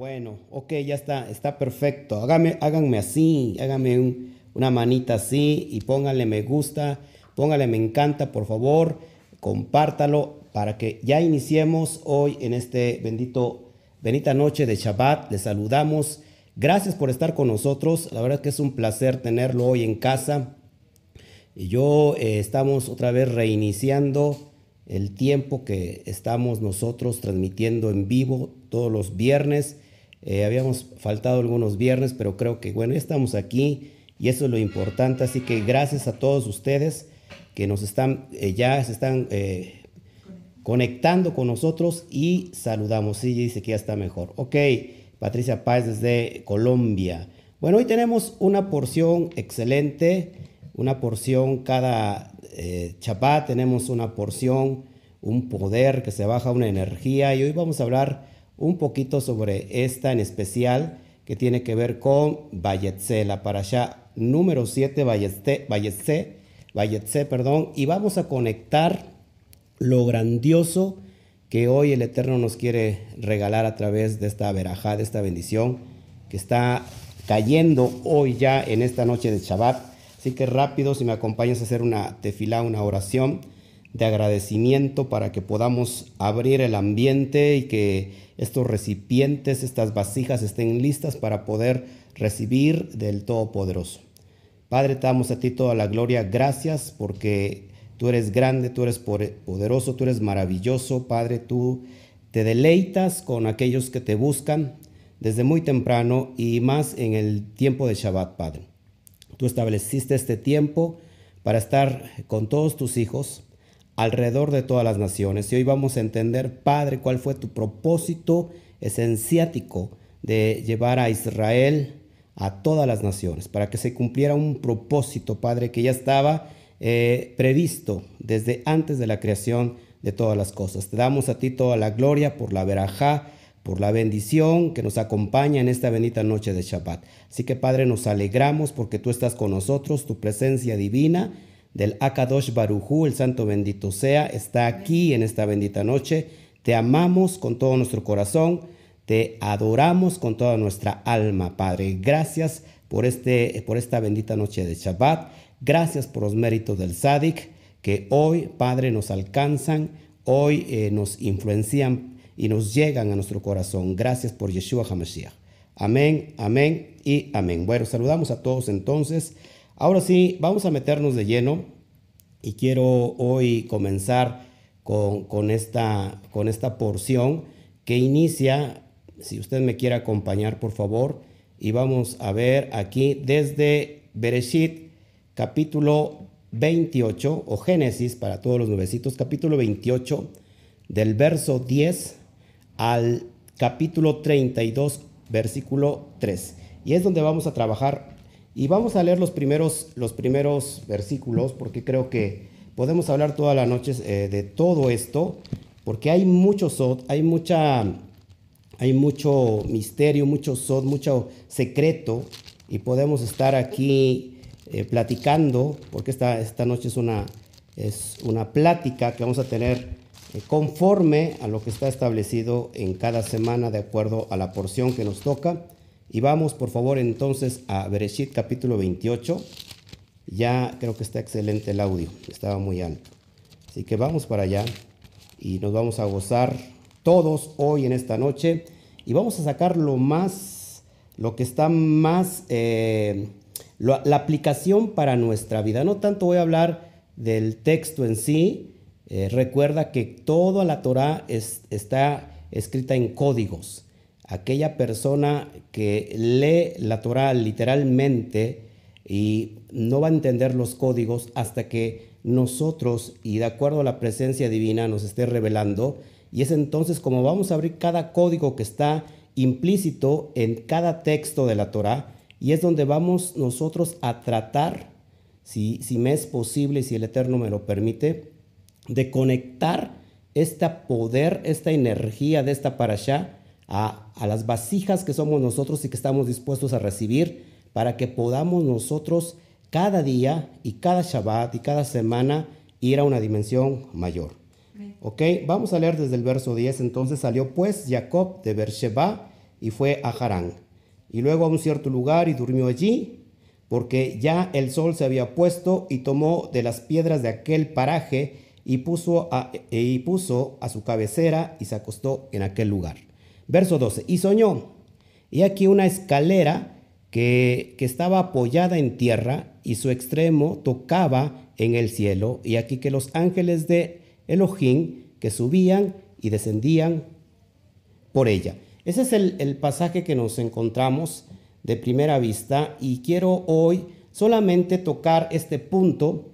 Bueno, ok, ya está, está perfecto. Hágame, háganme así, háganme una manita así y pónganle me gusta, pónganle me encanta, por favor, compártalo para que ya iniciemos hoy en este bendito, bendita noche de Shabbat. Les saludamos. Gracias por estar con nosotros. La verdad es que es un placer tenerlo hoy en casa. Y yo eh, estamos otra vez reiniciando el tiempo que estamos nosotros transmitiendo en vivo todos los viernes. Eh, habíamos faltado algunos viernes, pero creo que bueno, estamos aquí y eso es lo importante. Así que gracias a todos ustedes que nos están, eh, ya se están eh, conectando con nosotros y saludamos. Sí, dice que ya está mejor. Ok, Patricia Páez desde Colombia. Bueno, hoy tenemos una porción excelente, una porción cada eh, tenemos una porción, un poder que se baja, una energía y hoy vamos a hablar un poquito sobre esta en especial que tiene que ver con Vayetse, la allá número 7, Vayetse, Vayetse, perdón, y vamos a conectar lo grandioso que hoy el Eterno nos quiere regalar a través de esta verajá, de esta bendición que está cayendo hoy ya en esta noche de Shabbat. Así que rápido, si me acompañas a hacer una tefilá, una oración de agradecimiento para que podamos abrir el ambiente y que estos recipientes, estas vasijas estén listas para poder recibir del Todopoderoso. Padre, te damos a ti toda la gloria. Gracias porque tú eres grande, tú eres poderoso, tú eres maravilloso. Padre, tú te deleitas con aquellos que te buscan desde muy temprano y más en el tiempo de Shabbat, Padre. Tú estableciste este tiempo para estar con todos tus hijos alrededor de todas las naciones. Y hoy vamos a entender, Padre, cuál fue tu propósito esenciático de llevar a Israel a todas las naciones, para que se cumpliera un propósito, Padre, que ya estaba eh, previsto desde antes de la creación de todas las cosas. Te damos a ti toda la gloria por la verajá, por la bendición que nos acompaña en esta bendita noche de Shabbat. Así que, Padre, nos alegramos porque tú estás con nosotros, tu presencia divina del Akadosh Barujú, el santo bendito sea, está aquí en esta bendita noche. Te amamos con todo nuestro corazón, te adoramos con toda nuestra alma, Padre. Gracias por, este, por esta bendita noche de Shabbat. Gracias por los méritos del Sadik que hoy, Padre, nos alcanzan, hoy eh, nos influencian y nos llegan a nuestro corazón. Gracias por Yeshua HaMashiach. Amén, amén y amén. Bueno, saludamos a todos entonces. Ahora sí, vamos a meternos de lleno y quiero hoy comenzar con, esta, con esta porción que inicia, si usted me quiere acompañar por favor, y vamos a ver aquí desde Bereshit capítulo 28 o Génesis para todos los nuevecitos, capítulo 28 del verso 10 al capítulo 32 versículo 3. Y es donde vamos a trabajar y vamos a leer los primeros, los primeros versículos porque creo que podemos hablar toda la noche eh, de todo esto, porque hay mucho sod, hay mucha, hay mucho misterio, mucho sod, mucho secreto, y podemos estar aquí eh, platicando, porque esta, esta noche es una, es una plática que vamos a tener eh, conforme a lo que está establecido en cada semana de acuerdo a la porción que nos toca. Y vamos por favor entonces a Bereshit capítulo 28. Ya creo que está excelente el audio, estaba muy alto. Así que vamos para allá y nos vamos a gozar todos hoy en esta noche y vamos a sacar lo más, lo que está más, eh, la aplicación para nuestra vida. No tanto voy a hablar del texto en sí, eh, recuerda que toda la Torah está escrita en códigos aquella persona que lee la Torah literalmente y no va a entender los códigos hasta que nosotros y de acuerdo a la presencia divina nos esté revelando. Y es entonces como vamos a abrir cada código que está implícito en cada texto de la Torah y es donde vamos nosotros a tratar, si, si me es posible, si el Eterno me lo permite, de conectar este poder, esta energía de esta parasha a, las vasijas que somos nosotros y que estamos dispuestos a recibir para que podamos nosotros cada día y cada Shabbat y cada semana ir a una dimensión mayor. Ok, vamos a leer desde el verso 10. Entonces salió pues Jacob de Beersheba y fue a Harán. Y luego a un cierto lugar y durmió allí, porque ya el sol se había puesto y tomó de las piedras de aquel paraje y puso a, y puso a su cabecera y se acostó en aquel lugar. Verso 12. Y soñó. Y aquí una escalera que, que estaba apoyada en tierra y su extremo tocaba en el cielo. Y aquí que los ángeles de Elohim que subían y descendían por ella. Ese es el, pasaje que nos encontramos de primera vista y quiero hoy solamente tocar este punto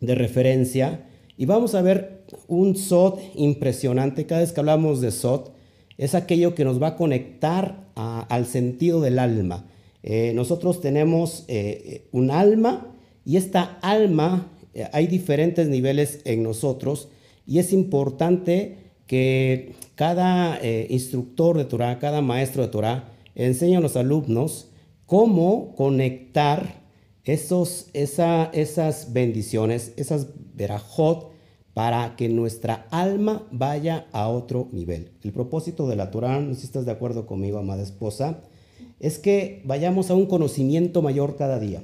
de referencia y vamos a ver un SOT impresionante. Cada vez que hablamos de SOT, es aquello que nos va a conectar al sentido del alma. Eh, nosotros tenemos eh, un alma y esta alma, eh, hay diferentes niveles en nosotros y es importante que cada instructor de Torah, cada maestro de Torah, enseña a los alumnos cómo conectar esos, esas bendiciones, esas verajot, para que nuestra alma vaya a otro nivel. El propósito de la Torah, no sé si estás de acuerdo conmigo, amada esposa, es que vayamos a un conocimiento mayor cada día,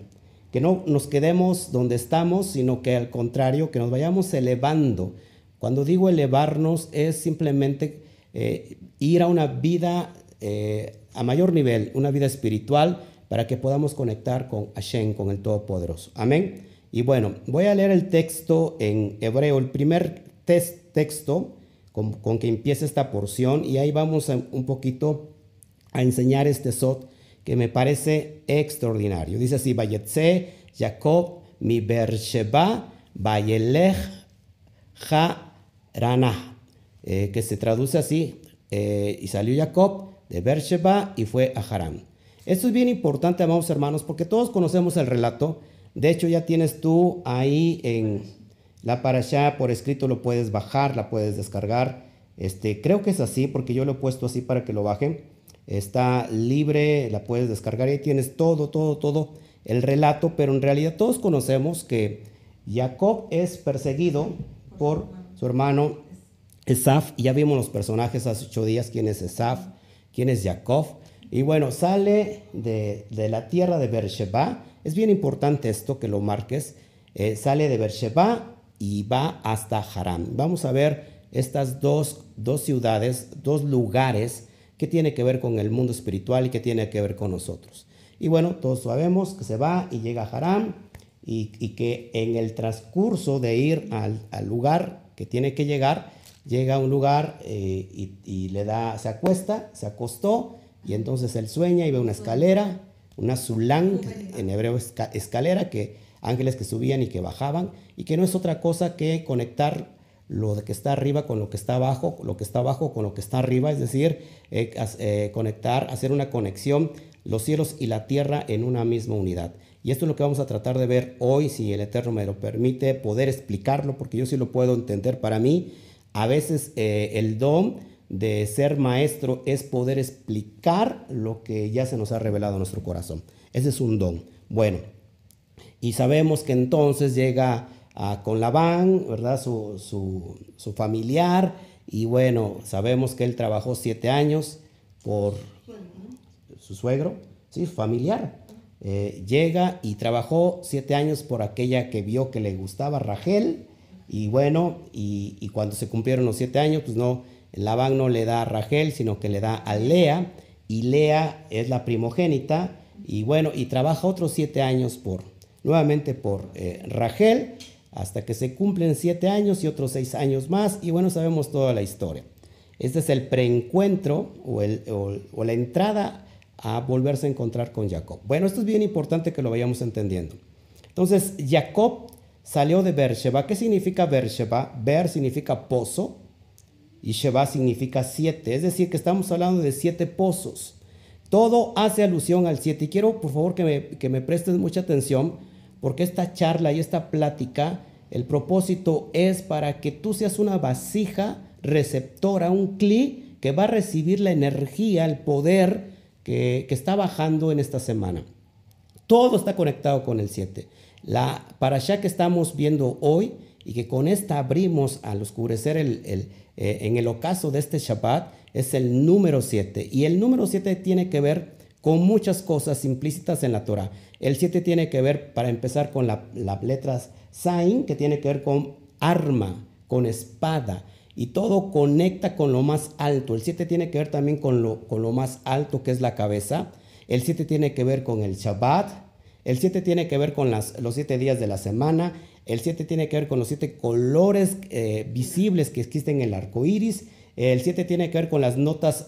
que no nos quedemos donde estamos, sino que al contrario, que nos vayamos elevando cuando digo elevarnos es simplemente eh, ir a una vida eh, a mayor nivel, una vida espiritual, para que podamos conectar con Hashem, con el Todopoderoso. Amén. Y bueno, voy a leer el texto en hebreo, el primer texto con, que empieza esta porción, y ahí vamos un poquito a enseñar este sot que me parece extraordinario. Dice así, Vayetze, Jacob, mi Bersheba, Vayelech, Ja Rana, eh, que se traduce así, eh, y salió Jacob de Beersheba y fue a Harán. Esto es bien importante, amados hermanos, porque todos conocemos el relato. De hecho, ya tienes tú ahí en la parasha por escrito, lo puedes bajar, la puedes descargar. Este, creo que es así, porque yo lo he puesto así para que lo bajen. Está libre, la puedes descargar y ahí tienes todo, todo, todo el relato, pero en realidad todos conocemos que Jacob es perseguido por su hermano Esaf, ya vimos los personajes hace ocho días, quién es Esaf, quién es Jacob, y bueno, sale de, la tierra de Beersheba, es bien importante esto que lo marques, eh, sale de Beersheba y va hasta Harán. Vamos a ver estas dos, dos ciudades, dos lugares que tiene que ver con el mundo espiritual y que tiene que ver con nosotros. Y bueno, todos sabemos que se va y llega a Harán y, que en el transcurso de ir al, al lugar que tiene que llegar, llega a un lugar eh, y, le da, se acuesta, se acostó y entonces él sueña y ve una escalera, una zulán, en hebreo escalera, que ángeles que subían y que bajaban y que no es otra cosa que conectar lo que está arriba con lo que está abajo, lo que está abajo con lo que está arriba, es decir, eh, eh, conectar, hacer una conexión los cielos y la tierra en una misma unidad. Y esto es lo que vamos a tratar de ver hoy, si el Eterno me lo permite, poder explicarlo, porque yo sí lo puedo entender para mí. A veces eh, el don de ser maestro es poder explicar lo que ya se nos ha revelado nuestro corazón. Ese es un don. Bueno, y sabemos que entonces llega con Labán, ¿verdad? Su, su, familiar, y bueno, sabemos que él trabajó siete años por su suegro, sí, familiar. Eh, llega y trabajó siete años por aquella que vio que le gustaba Rachel. Y bueno, y, cuando se cumplieron los siete años, pues no, Labán no le da a Rachel, sino que le da a Lea. Y Lea es la primogénita. Y bueno, y trabaja otros siete años por, nuevamente por eh, Rachel, hasta que se cumplen siete años y otros seis años más. Y bueno, sabemos toda la historia. Este es el preencuentro o, o la entrada a volverse a encontrar con Jacob. Bueno, esto es bien importante que lo vayamos entendiendo. Entonces, Jacob salió de Beersheba. ¿Qué significa Beersheba? Ber significa pozo y Sheba significa siete. Es decir, que estamos hablando de siete pozos. Todo hace alusión al siete. Y quiero, por favor, que me, que me prestes mucha atención, porque esta charla y esta plática, el propósito es para que tú seas una vasija receptora, un clic que va a recibir la energía, el poder, que, está bajando en esta semana. Todo está conectado con el 7. La parasha que estamos viendo hoy y que con esta abrimos al oscurecer el, eh, en el ocaso de este Shabbat es el número 7. Y el número 7 tiene que ver con muchas cosas implícitas en la Torah. El 7 tiene que ver, para empezar, con las la letras Sain, que tiene que ver con arma, con espada. Y todo conecta con lo más alto. El 7 tiene que ver también con lo, con lo más alto, que es la cabeza. El 7 tiene que ver con el Shabbat. El 7 tiene que ver con las, los 7 días de la semana. El 7 tiene que ver con los 7 colores eh, visibles que existen en el arco iris. El 7 tiene que ver con las notas,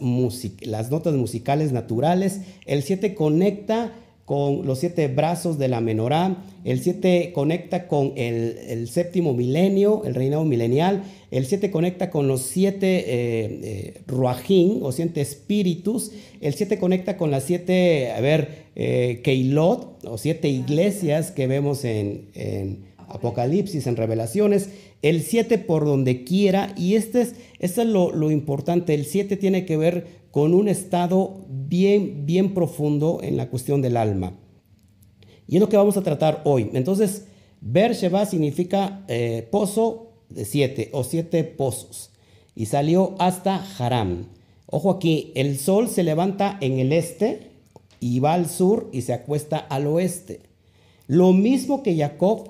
las notas musicales naturales. El 7 conecta con los siete brazos de la menorá. El 7 conecta con el, séptimo milenio, el reinado milenial. El 7 conecta con los siete eh, eh o siete espíritus. El 7 conecta con las siete, a ver, eh, Keilot, o siete iglesias que vemos en, en Apocalipsis, en Revelaciones el 7 por donde quiera, y este es, este es lo, importante, el 7 tiene que ver con un estado bien, bien profundo en la cuestión del alma. Y es lo que vamos a tratar hoy. Entonces, Sheba significa eh, pozo de siete o siete pozos. Y salió hasta Haram. Ojo aquí, el sol se levanta en el este y va al sur y se acuesta al oeste. Lo mismo que Jacob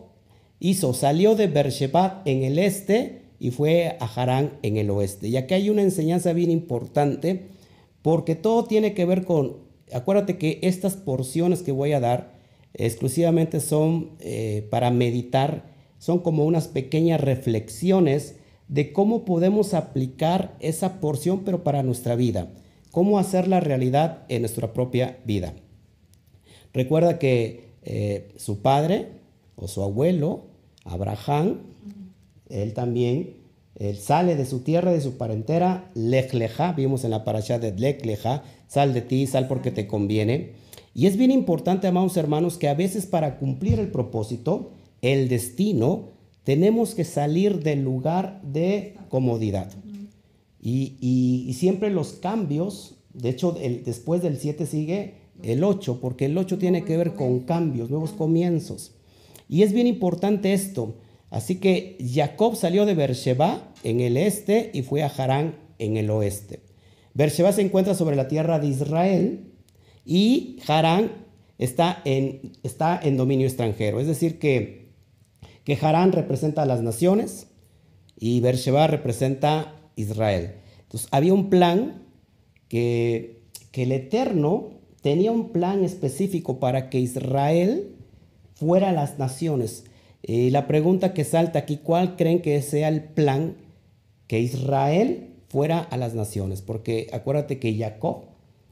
hizo, salió de Beersheba en el este y fue a Harán en el oeste. Y aquí hay una enseñanza bien importante porque todo tiene que ver con, acuérdate que estas porciones que voy a dar exclusivamente son eh, para meditar, son como unas pequeñas reflexiones de cómo podemos aplicar esa porción pero para nuestra vida, cómo hacerla realidad en nuestra propia vida. Recuerda que eh, su padre o su abuelo Abraham, él también, él sale de su tierra, de su parentera, Lech vimos en la parasha de Lech sal de ti, sal porque te conviene. Y es bien importante, amados hermanos, que a veces para cumplir el propósito, el destino, tenemos que salir del lugar de comodidad. Y, siempre los cambios, de hecho, después del 7 sigue el 8, porque el 8 tiene que ver con cambios, nuevos comienzos. Y es bien importante esto. Así que Jacob salió de Beersheba en el este y fue a Harán en el oeste. Beersheba se encuentra sobre la tierra de Israel y Harán está en, está en dominio extranjero. Es decir, que, que Harán representa a las naciones y Beersheba representa Israel. Entonces había un plan que, que el Eterno tenía un plan específico para que Israel fuera a las naciones. Y la pregunta que salta aquí, ¿cuál creen que sea el plan que Israel fuera a las naciones? Porque acuérdate que Jacob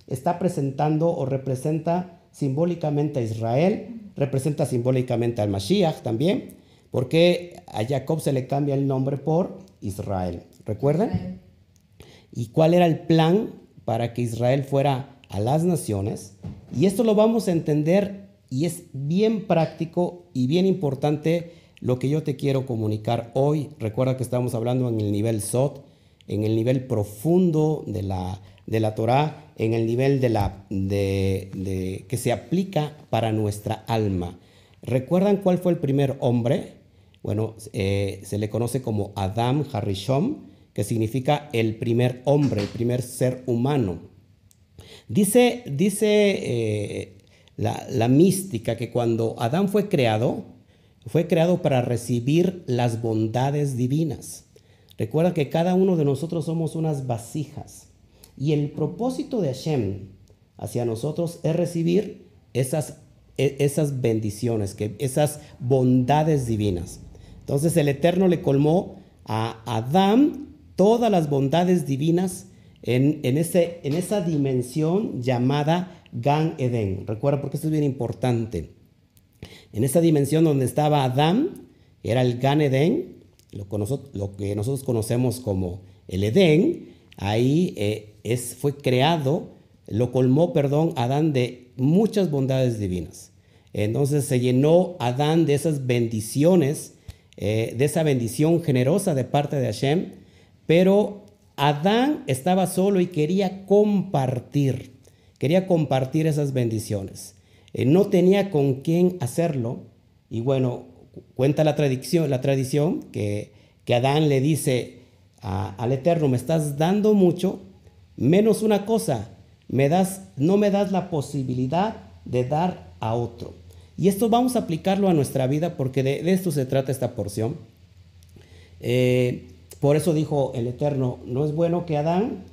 está presentando o representa simbólicamente a Israel, representa simbólicamente al Mashiach también, porque a Jacob se le cambia el nombre por Israel. ¿Recuerdan? ¿Y cuál era el plan para que Israel fuera a las naciones? Y esto lo vamos a entender y es bien práctico y bien importante lo que yo te quiero comunicar hoy. Recuerda que estamos hablando en el nivel SOT, en el nivel profundo de la, de la Torah, en el nivel de la, de, que se aplica para nuestra alma. ¿Recuerdan cuál fue el primer hombre? Bueno, eh, se le conoce como Adam Harishom, que significa el primer hombre, el primer ser humano. Dice, dice eh, la, mística que cuando Adán fue creado, fue creado para recibir las bondades divinas. Recuerda que cada uno de nosotros somos unas vasijas. Y el propósito de Hashem hacia nosotros es recibir esas, e, esas bendiciones, que, esas bondades divinas. Entonces el Eterno le colmó a Adán todas las bondades divinas en, ese, en esa dimensión llamada Gan Eden. Recuerda porque esto es bien importante. En esa dimensión donde estaba Adán, era el Gan Eden, lo, que nosotros conocemos como el Edén, ahí eh, es, fue creado, lo colmó, perdón, Adán de muchas bondades divinas. Entonces se llenó Adán de esas bendiciones, eh, de esa bendición generosa de parte de Hashem, pero Adán estaba solo y quería compartir quería compartir esas bendiciones. Eh, no tenía con quién hacerlo y bueno, cuenta la tradición, la tradición que, que Adán le dice al Eterno, me estás dando mucho, menos una cosa, me das, no me das la posibilidad de dar a otro. Y esto vamos a aplicarlo a nuestra vida porque de, esto se trata esta porción. Eh, por eso dijo el Eterno, no es bueno que Adán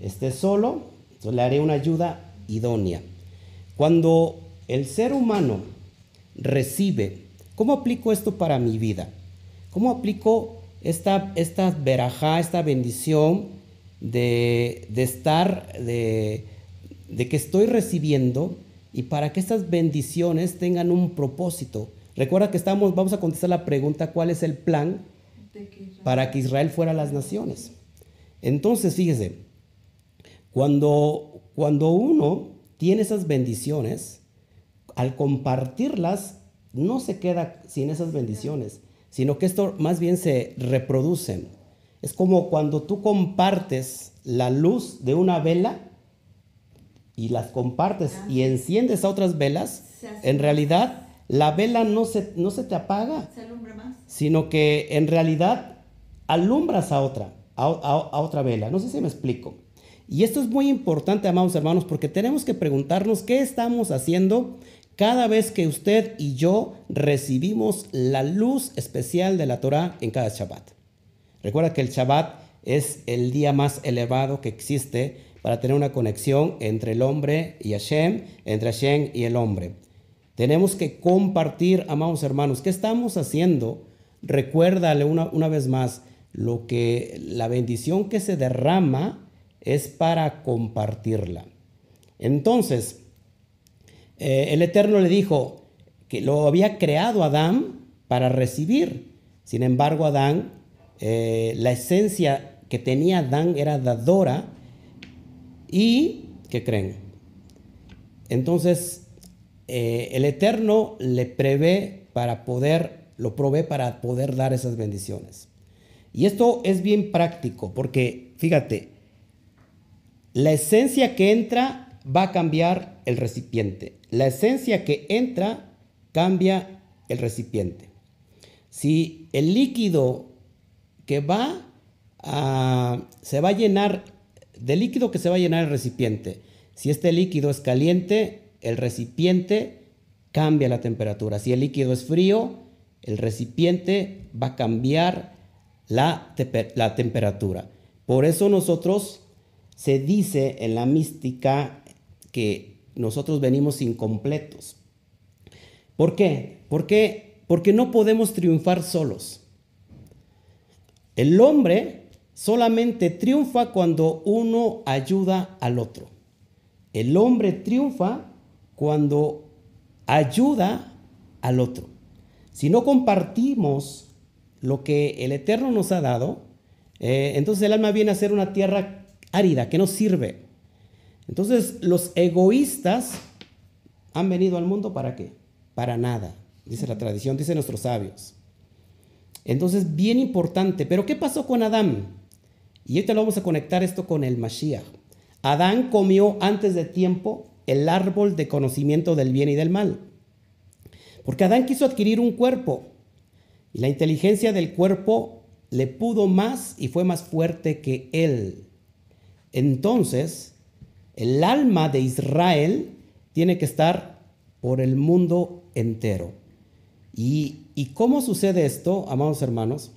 esté solo, le haré una ayuda idónea. Cuando el ser humano recibe, ¿cómo aplico esto para mi vida? ¿Cómo aplico esta, esta verajá, esta bendición de, de estar, de, de que estoy recibiendo y para que estas bendiciones tengan un propósito? Recuerda que estamos, vamos a contestar la pregunta, ¿cuál es el plan para que Israel fuera las naciones? Entonces, fíjese, cuando, cuando uno tiene esas bendiciones, al compartirlas, no se queda sin esas bendiciones, sino que esto más bien se reproduce. Es como cuando tú compartes la luz de una vela y las compartes y enciendes a otras velas, en realidad la vela no se, no se te apaga, sino que en realidad alumbras a otra, a otra vela. No sé si me explico. Y esto es muy importante, amados hermanos, porque tenemos que preguntarnos qué estamos haciendo cada vez que usted y yo recibimos la luz especial de la Torah en cada Shabbat. Recuerda que el Shabbat es el día más elevado que existe para tener una conexión entre el hombre y Hashem, entre Hashem y el hombre. Tenemos que compartir, amados hermanos, ¿qué estamos haciendo? Recuérdale una, una vez más lo que la bendición que se derrama es para compartirla. Entonces, eh, el Eterno le dijo que lo había creado Adán para recibir. Sin embargo, Adán, eh, la esencia que tenía Adán era dadora y, ¿qué creen? Entonces, eh, el Eterno le prevé para poder, lo provee para poder dar esas bendiciones. Y esto es bien práctico, porque fíjate, la esencia que entra va a cambiar el recipiente. La esencia que entra cambia el recipiente. Si el líquido que va a, se va a llenar, del líquido que se va a llenar el recipiente, si este líquido es caliente, el recipiente cambia la temperatura. Si el líquido es frío, el recipiente va a cambiar la, temperatura. Por eso nosotros se dice en la mística que nosotros venimos incompletos. ¿Por qué? Porque no podemos triunfar solos. El hombre solamente triunfa cuando uno ayuda al otro. El hombre triunfa cuando ayuda al otro. Si no compartimos lo que el Eterno nos ha dado, eh, entonces el alma viene a ser una tierra árida, que no sirve. Entonces, los egoístas han venido al mundo para qué? Para nada, dice la tradición, dice nuestros sabios. Entonces, bien importante, pero ¿qué pasó con Adán? Y ahorita lo vamos a conectar esto con el Mashiach. Adán comió antes de tiempo el árbol de conocimiento del bien y del mal. Porque Adán quiso adquirir un cuerpo y la inteligencia del cuerpo le pudo más y fue más fuerte que él. Entonces, el alma de Israel tiene que estar por el mundo entero. ¿Y, cómo sucede esto, amados hermanos?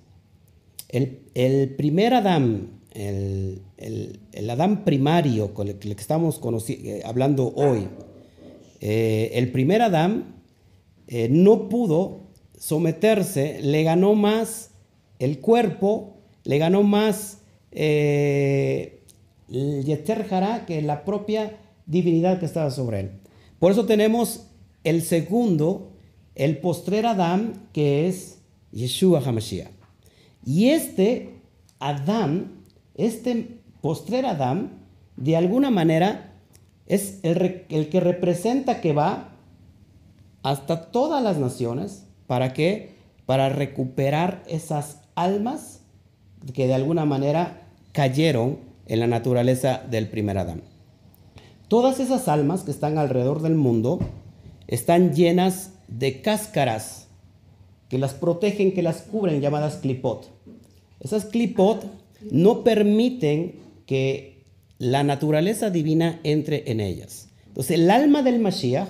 El, primer Adán, el, Adán primario con el que estamos eh, hablando hoy, eh, el primer Adán eh, no pudo someterse, le ganó más el cuerpo, le ganó más el Yeter que la propia divinidad que estaba sobre él. Por eso tenemos el segundo, el postrer Adán, que es Yeshua HaMashiach. Y este Adán, este postrer Adán, de alguna manera es el, que representa que va hasta todas las naciones. ¿Para qué? Para recuperar esas almas que de alguna manera cayeron en la naturaleza del primer Adán. Todas esas almas que están alrededor del mundo están llenas de cáscaras que las protegen, que las cubren, llamadas clipot. Esas clipot no permiten que la naturaleza divina entre en ellas. Entonces, el alma del Mashiach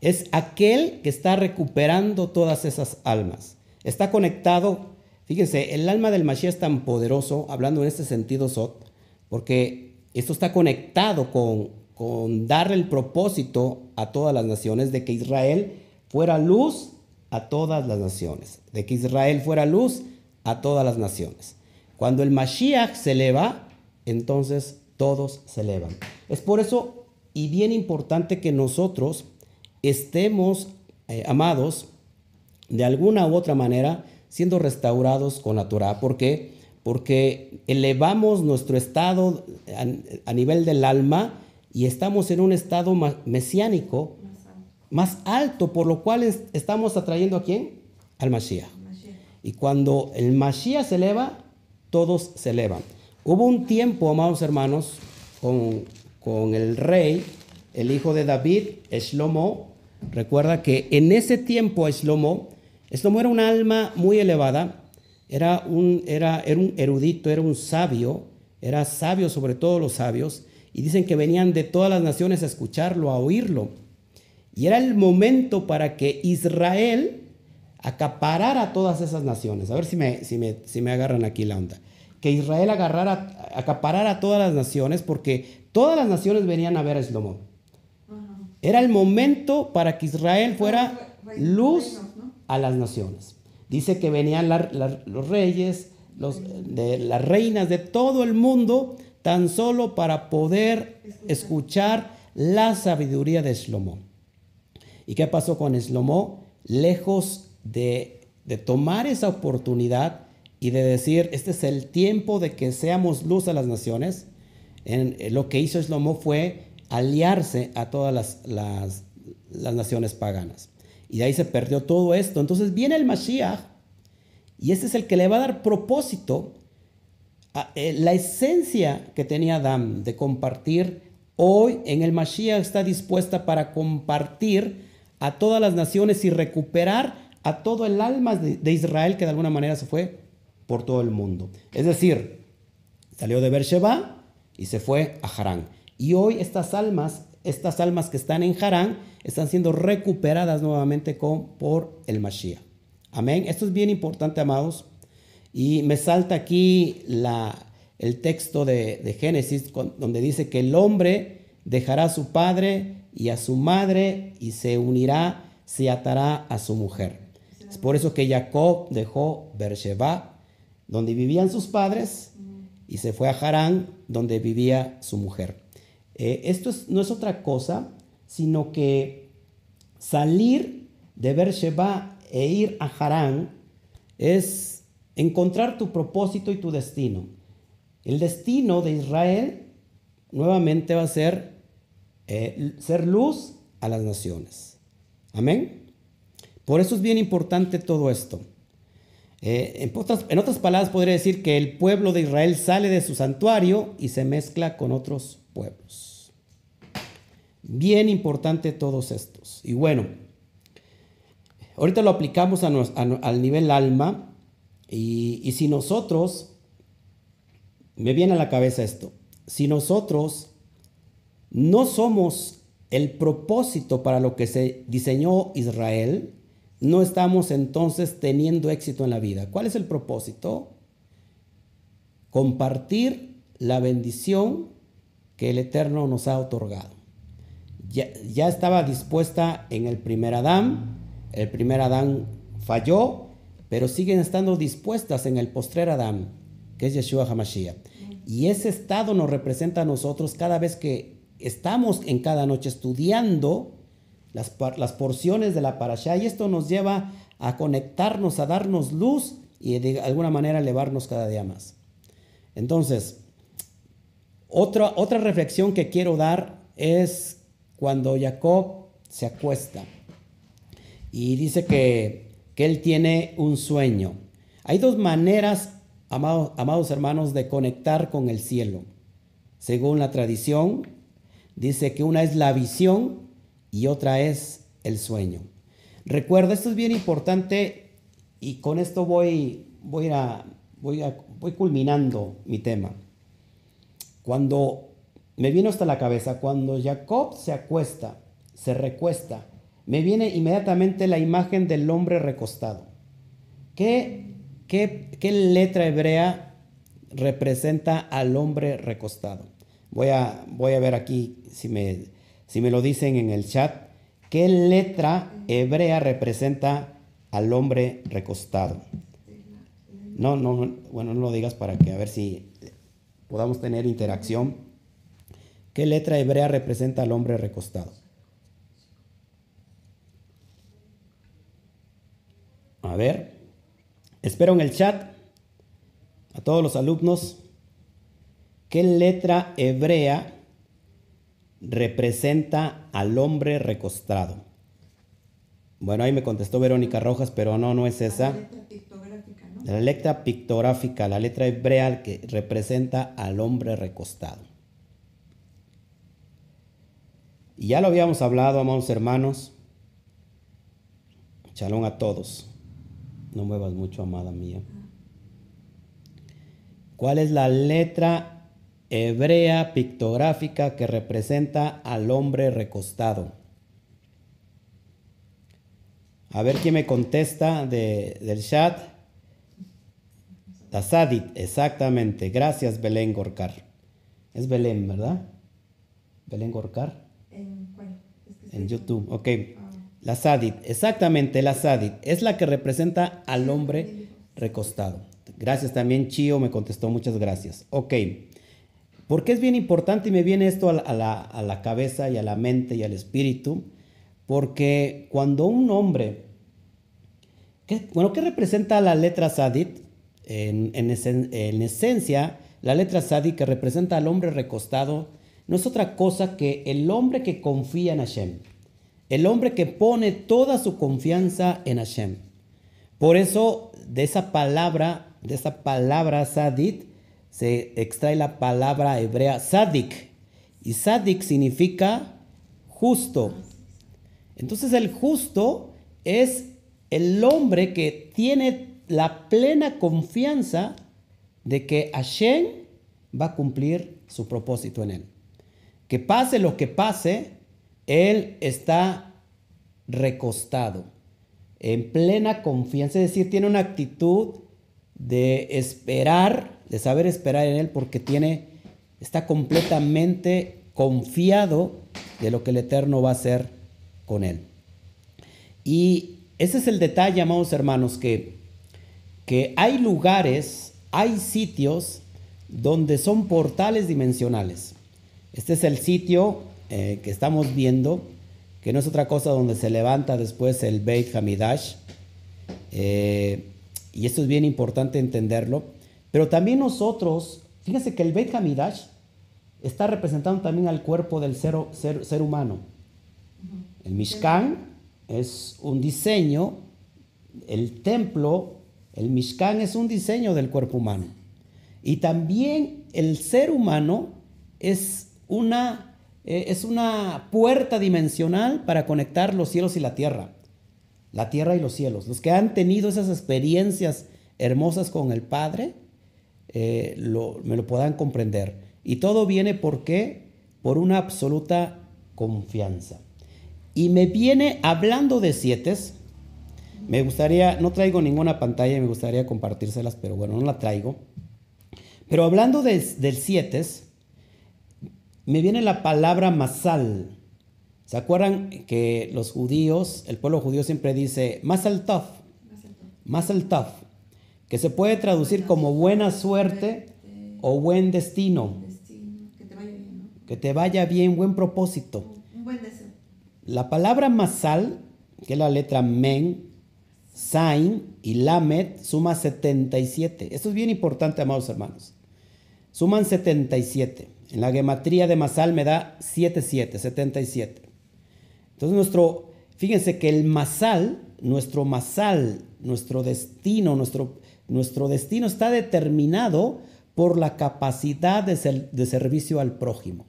es aquel que está recuperando todas esas almas. Está conectado, fíjense, el alma del Mashiach es tan poderoso, hablando en este sentido, Sot, porque esto está conectado con, con darle el propósito a todas las naciones de que Israel fuera luz a todas las naciones, de que Israel fuera luz a todas las naciones. Cuando el Mashiach se eleva, entonces todos se elevan. Es por eso y bien importante que nosotros estemos, eh, amados, de alguna u otra manera, siendo restaurados con la Torah. ¿Por qué? Porque elevamos nuestro estado a, nivel del alma y estamos en un estado mesiánico más alto, por lo cual estamos atrayendo a quién? Al Mashiach. Y cuando el Mashiach se eleva, todos se elevan. Hubo un tiempo, amados hermanos, con, con el rey, el hijo de David, Shlomo. Recuerda que en ese tiempo Shlomo, Shlomo era un alma muy elevada, era un, era, era un erudito, era un sabio, era sabio sobre todos los sabios, y dicen que venían de todas las naciones a escucharlo, a oírlo. Y era el momento para que Israel acaparara a todas esas naciones. A ver si me, si me, si me agarran aquí la onda. Que Israel agarrara, acaparara a todas las naciones porque todas las naciones venían a ver a Shlomo. Era el momento para que Israel fuera luz a las naciones. Dice que venían los reyes, los, de, las reinas de todo el mundo, tan solo para poder escuchar la sabiduría de Shlomo. ¿Y qué pasó con Shlomo? Lejos de, de tomar esa oportunidad y de decir, este es el tiempo de que seamos luz a las naciones, en, lo que hizo Shlomo fue aliarse a todas las, las, naciones paganas. Y de ahí se perdió todo esto. Entonces viene el Mashiach y este es el que le va a dar propósito a eh, la esencia que tenía Adán de compartir. Hoy en el Mashiach está dispuesta para compartir a todas las naciones y recuperar a todo el alma de, Israel que de alguna manera se fue por todo el mundo. Es decir, salió de Beersheba y se fue a Harán. Y hoy estas almas, estas almas que están en Harán, están siendo recuperadas nuevamente por el Mashiach. Amén. Esto es bien importante, amados. Y me salta aquí el texto de Génesis, donde dice que el hombre dejará a su padre y a su madre y se unirá, se atará a su mujer. Es por eso que Jacob dejó Beersheba, donde vivían sus padres, y se fue a Harán, donde vivía su mujer. Eh, esto no es otra cosa, sino que salir de Beersheba e ir a Harán es encontrar tu propósito y tu destino. El destino de Israel nuevamente va a ser eh, ser luz a las naciones. Amén. Por eso es bien importante todo esto. Eh, en, otras, palabras, podría decir que el pueblo de Israel sale de su santuario y se mezcla con otros pueblos. Bien importante todos estos. Y bueno, ahorita lo aplicamos al nivel alma y si nosotros, me viene a la cabeza esto, si nosotros no somos el propósito para lo que se diseñó Israel, no estamos entonces teniendo éxito en la vida. ¿Cuál es el propósito? Compartir la bendición que el Eterno nos ha otorgado ya, estaba dispuesta en el primer Adán, el primer Adán falló, pero siguen estando dispuestas en el postrer Adán, que es Yeshua HaMashiach. Y ese estado nos representa a nosotros cada vez que estamos en cada noche estudiando las, las porciones de la parashá y esto nos lleva a conectarnos, a darnos luz y de alguna manera elevarnos cada día más. Entonces, otra, otra reflexión que quiero dar es cuando Jacob se acuesta y dice que, él tiene un sueño. Hay dos maneras, amados, amados hermanos, de conectar con el cielo. Según la tradición, dice que una es la visión y otra es el sueño. Recuerda, esto es bien importante y con esto voy, voy, a, voy, culminando mi tema. cuando me vino hasta la cabeza, cuando Jacob se acuesta, se recuesta, me viene inmediatamente la imagen del hombre recostado. ¿Qué, qué, qué letra hebrea representa al hombre recostado? Voy a, voy a ver aquí si me, si me lo dicen en el chat. ¿Qué letra hebrea representa al hombre recostado? No, no, bueno, no lo digas para que a ver si podamos tener interacción. ¿Qué letra hebrea representa al hombre recostado? A ver, espero en el chat a todos los alumnos. ¿Qué letra hebrea representa al hombre recostado? Bueno, ahí me contestó Verónica Rojas, pero no, no es esa. La letra pictográfica, la letra hebrea que representa al hombre recostado. Y ya lo habíamos hablado, amados hermanos. Chalón a todos. No muevas mucho, amada mía. ¿Cuál es la letra hebrea pictográfica que representa al hombre recostado? A ver quién me contesta del chat. La Sadit, exactamente. Gracias, Belén Gorcar. Es Belén, ¿verdad? Belén Gorcar. ¿En en YouTube, ok. Ah. La Sadit, exactamente, la Sadit. Es la que representa al hombre recostado. Gracias también, Chio me contestó, muchas gracias. Ok. ¿Por qué es bien importante y me viene esto a la, cabeza y a la mente y al espíritu? Porque cuando un hombre, bueno, ¿qué representa la letra Sadit? En, esencia, la letra Sadi que representa al hombre recostado no es otra cosa que el hombre que confía en Hashem, el hombre que pone toda su confianza en Hashem. Por eso, de esa palabra, de esa palabra Sadit, se extrae la palabra hebrea Sadik. Y Sadik significa justo. Entonces el justo es el hombre que tiene la plena confianza de que Hashem va a cumplir su propósito en él. Que pase lo que pase, él está recostado, en plena confianza, es decir, tiene una actitud de esperar, de saber esperar en él, porque tiene, está completamente confiado de lo que el Eterno va a hacer con él. Y ese es el detalle, amados hermanos, que que hay lugares, hay sitios donde son portales dimensionales. Este es el sitio eh, que estamos viendo, que no es otra cosa donde se levanta después el Beit Hamidash. Eh, y esto es bien importante entenderlo. Pero también nosotros, fíjense que el Beit Hamidash está representando también al cuerpo del ser, ser humano. El Mishkan es un diseño, el templo el Mishkan es un diseño del cuerpo humano. Y también el ser humano es una, eh, es una puerta dimensional para conectar los cielos y la tierra. La tierra y los cielos. Los que han tenido esas experiencias hermosas con el Padre, eh, me lo puedan comprender. Y todo viene por qué? Por una absoluta confianza. Y me viene hablando de siete, me gustaría, no traigo ninguna pantalla y me gustaría compartírselas, pero bueno, no la traigo. Pero hablando del 7, me viene la palabra masal. ¿Se acuerdan que los judíos, el pueblo judío siempre dice masal tov? Masal tov, que se puede traducir como buena suerte o buen destino. Que te vaya bien, buen propósito. La palabra masal, que es la letra men, Sain y Lamed suma 77. Esto es bien importante, amados hermanos. Suman 77. En la gematría de Masal me da 77, 77. Entonces nuestro, fíjense que el Masal, nuestro Masal, nuestro destino, nuestro, nuestro destino está determinado por la capacidad de, servicio al prójimo.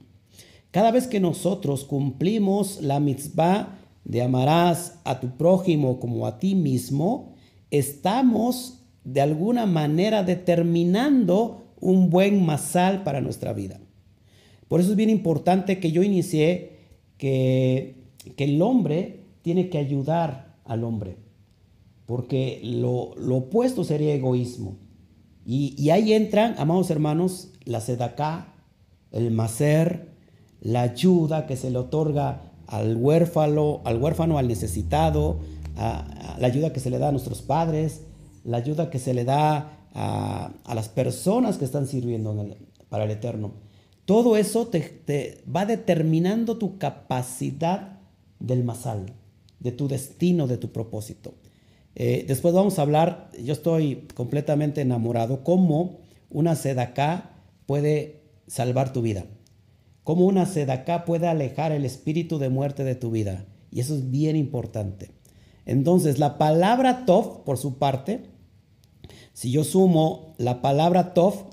Cada vez que nosotros cumplimos la mitzvah de amarás a tu prójimo como a ti mismo, estamos de alguna manera determinando un buen masal para nuestra vida. Por eso es bien importante que yo inicié que el hombre tiene que ayudar al hombre, porque lo, opuesto sería egoísmo. Y, ahí entran, amados hermanos, la sedacá, el macer, la ayuda que se le otorga al huérfano, al huérfano, al necesitado, la ayuda que se le da a nuestros padres, la ayuda que se le da a, las personas que están sirviendo para el Eterno. Todo eso te, va determinando tu capacidad del masal, de tu destino, de tu propósito. Eh, después vamos a hablar, yo estoy completamente enamorado, cómo una sedacá puede salvar tu vida, cómo una sedacá puede alejar el espíritu de muerte de tu vida. Y eso es bien importante. Entonces, la palabra Tov, por su parte, si yo sumo la palabra Tov,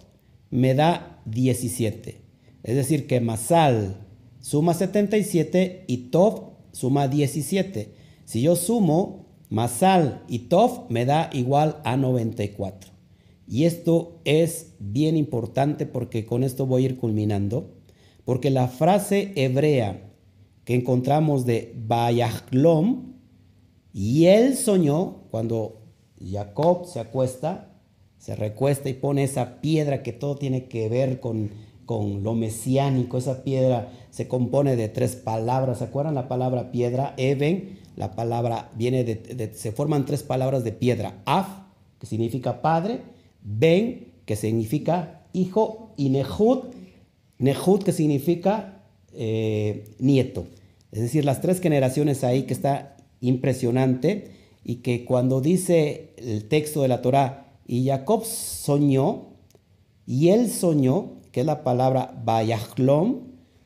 me da 17. Es decir, que Masal suma 77 y Tov suma 17. Si yo sumo Masal y Tov, me da igual a 94. Y esto es bien importante porque con esto voy a ir culminando. Porque la frase hebrea que encontramos de Bayahlom y él soñó cuando Jacob se acuesta, se recuesta y pone esa piedra que todo tiene que ver con, con lo mesiánico. Esa piedra se compone de tres palabras. ¿Se acuerdan la palabra piedra? Eben, la palabra viene de, se forman tres palabras de piedra. Af, que significa padre. Ben, que significa hijo. Y Nehud, Nehud, que significa eh, nieto. Es decir, las tres generaciones ahí que está impresionante y que cuando dice el texto de la Torá, y Jacob soñó, y él soñó, que es la palabra Bayachlom,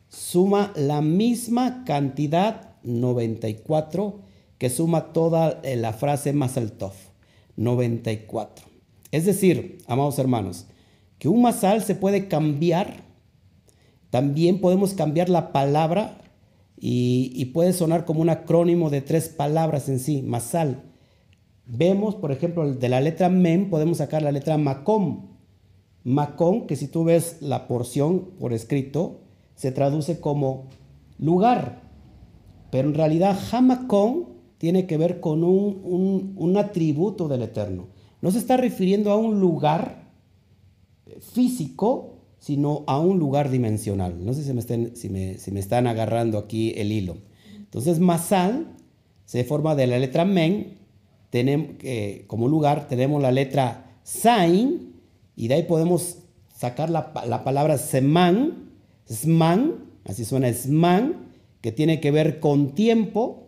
suma la misma cantidad, 94, que suma toda la frase Masaltov, 94. Es decir, amados hermanos, que un masal se puede cambiar, también podemos cambiar la palabra y, puede sonar como un acrónimo de tres palabras en sí, masal. Vemos, por ejemplo, de la letra mem podemos sacar la letra macom. Macom, que si tú ves la porción por escrito, se traduce como lugar. Pero en realidad jamacom tiene que ver con un, un atributo del Eterno. No se está refiriendo a un lugar físico, sino a un lugar dimensional. No sé si me, estén, si me, si me están agarrando aquí el hilo. Entonces, masal se forma de la letra men, tenemos, eh, como lugar tenemos la letra sain, y de ahí podemos sacar la, la palabra seman, sman, así suena sman, que tiene que ver con tiempo.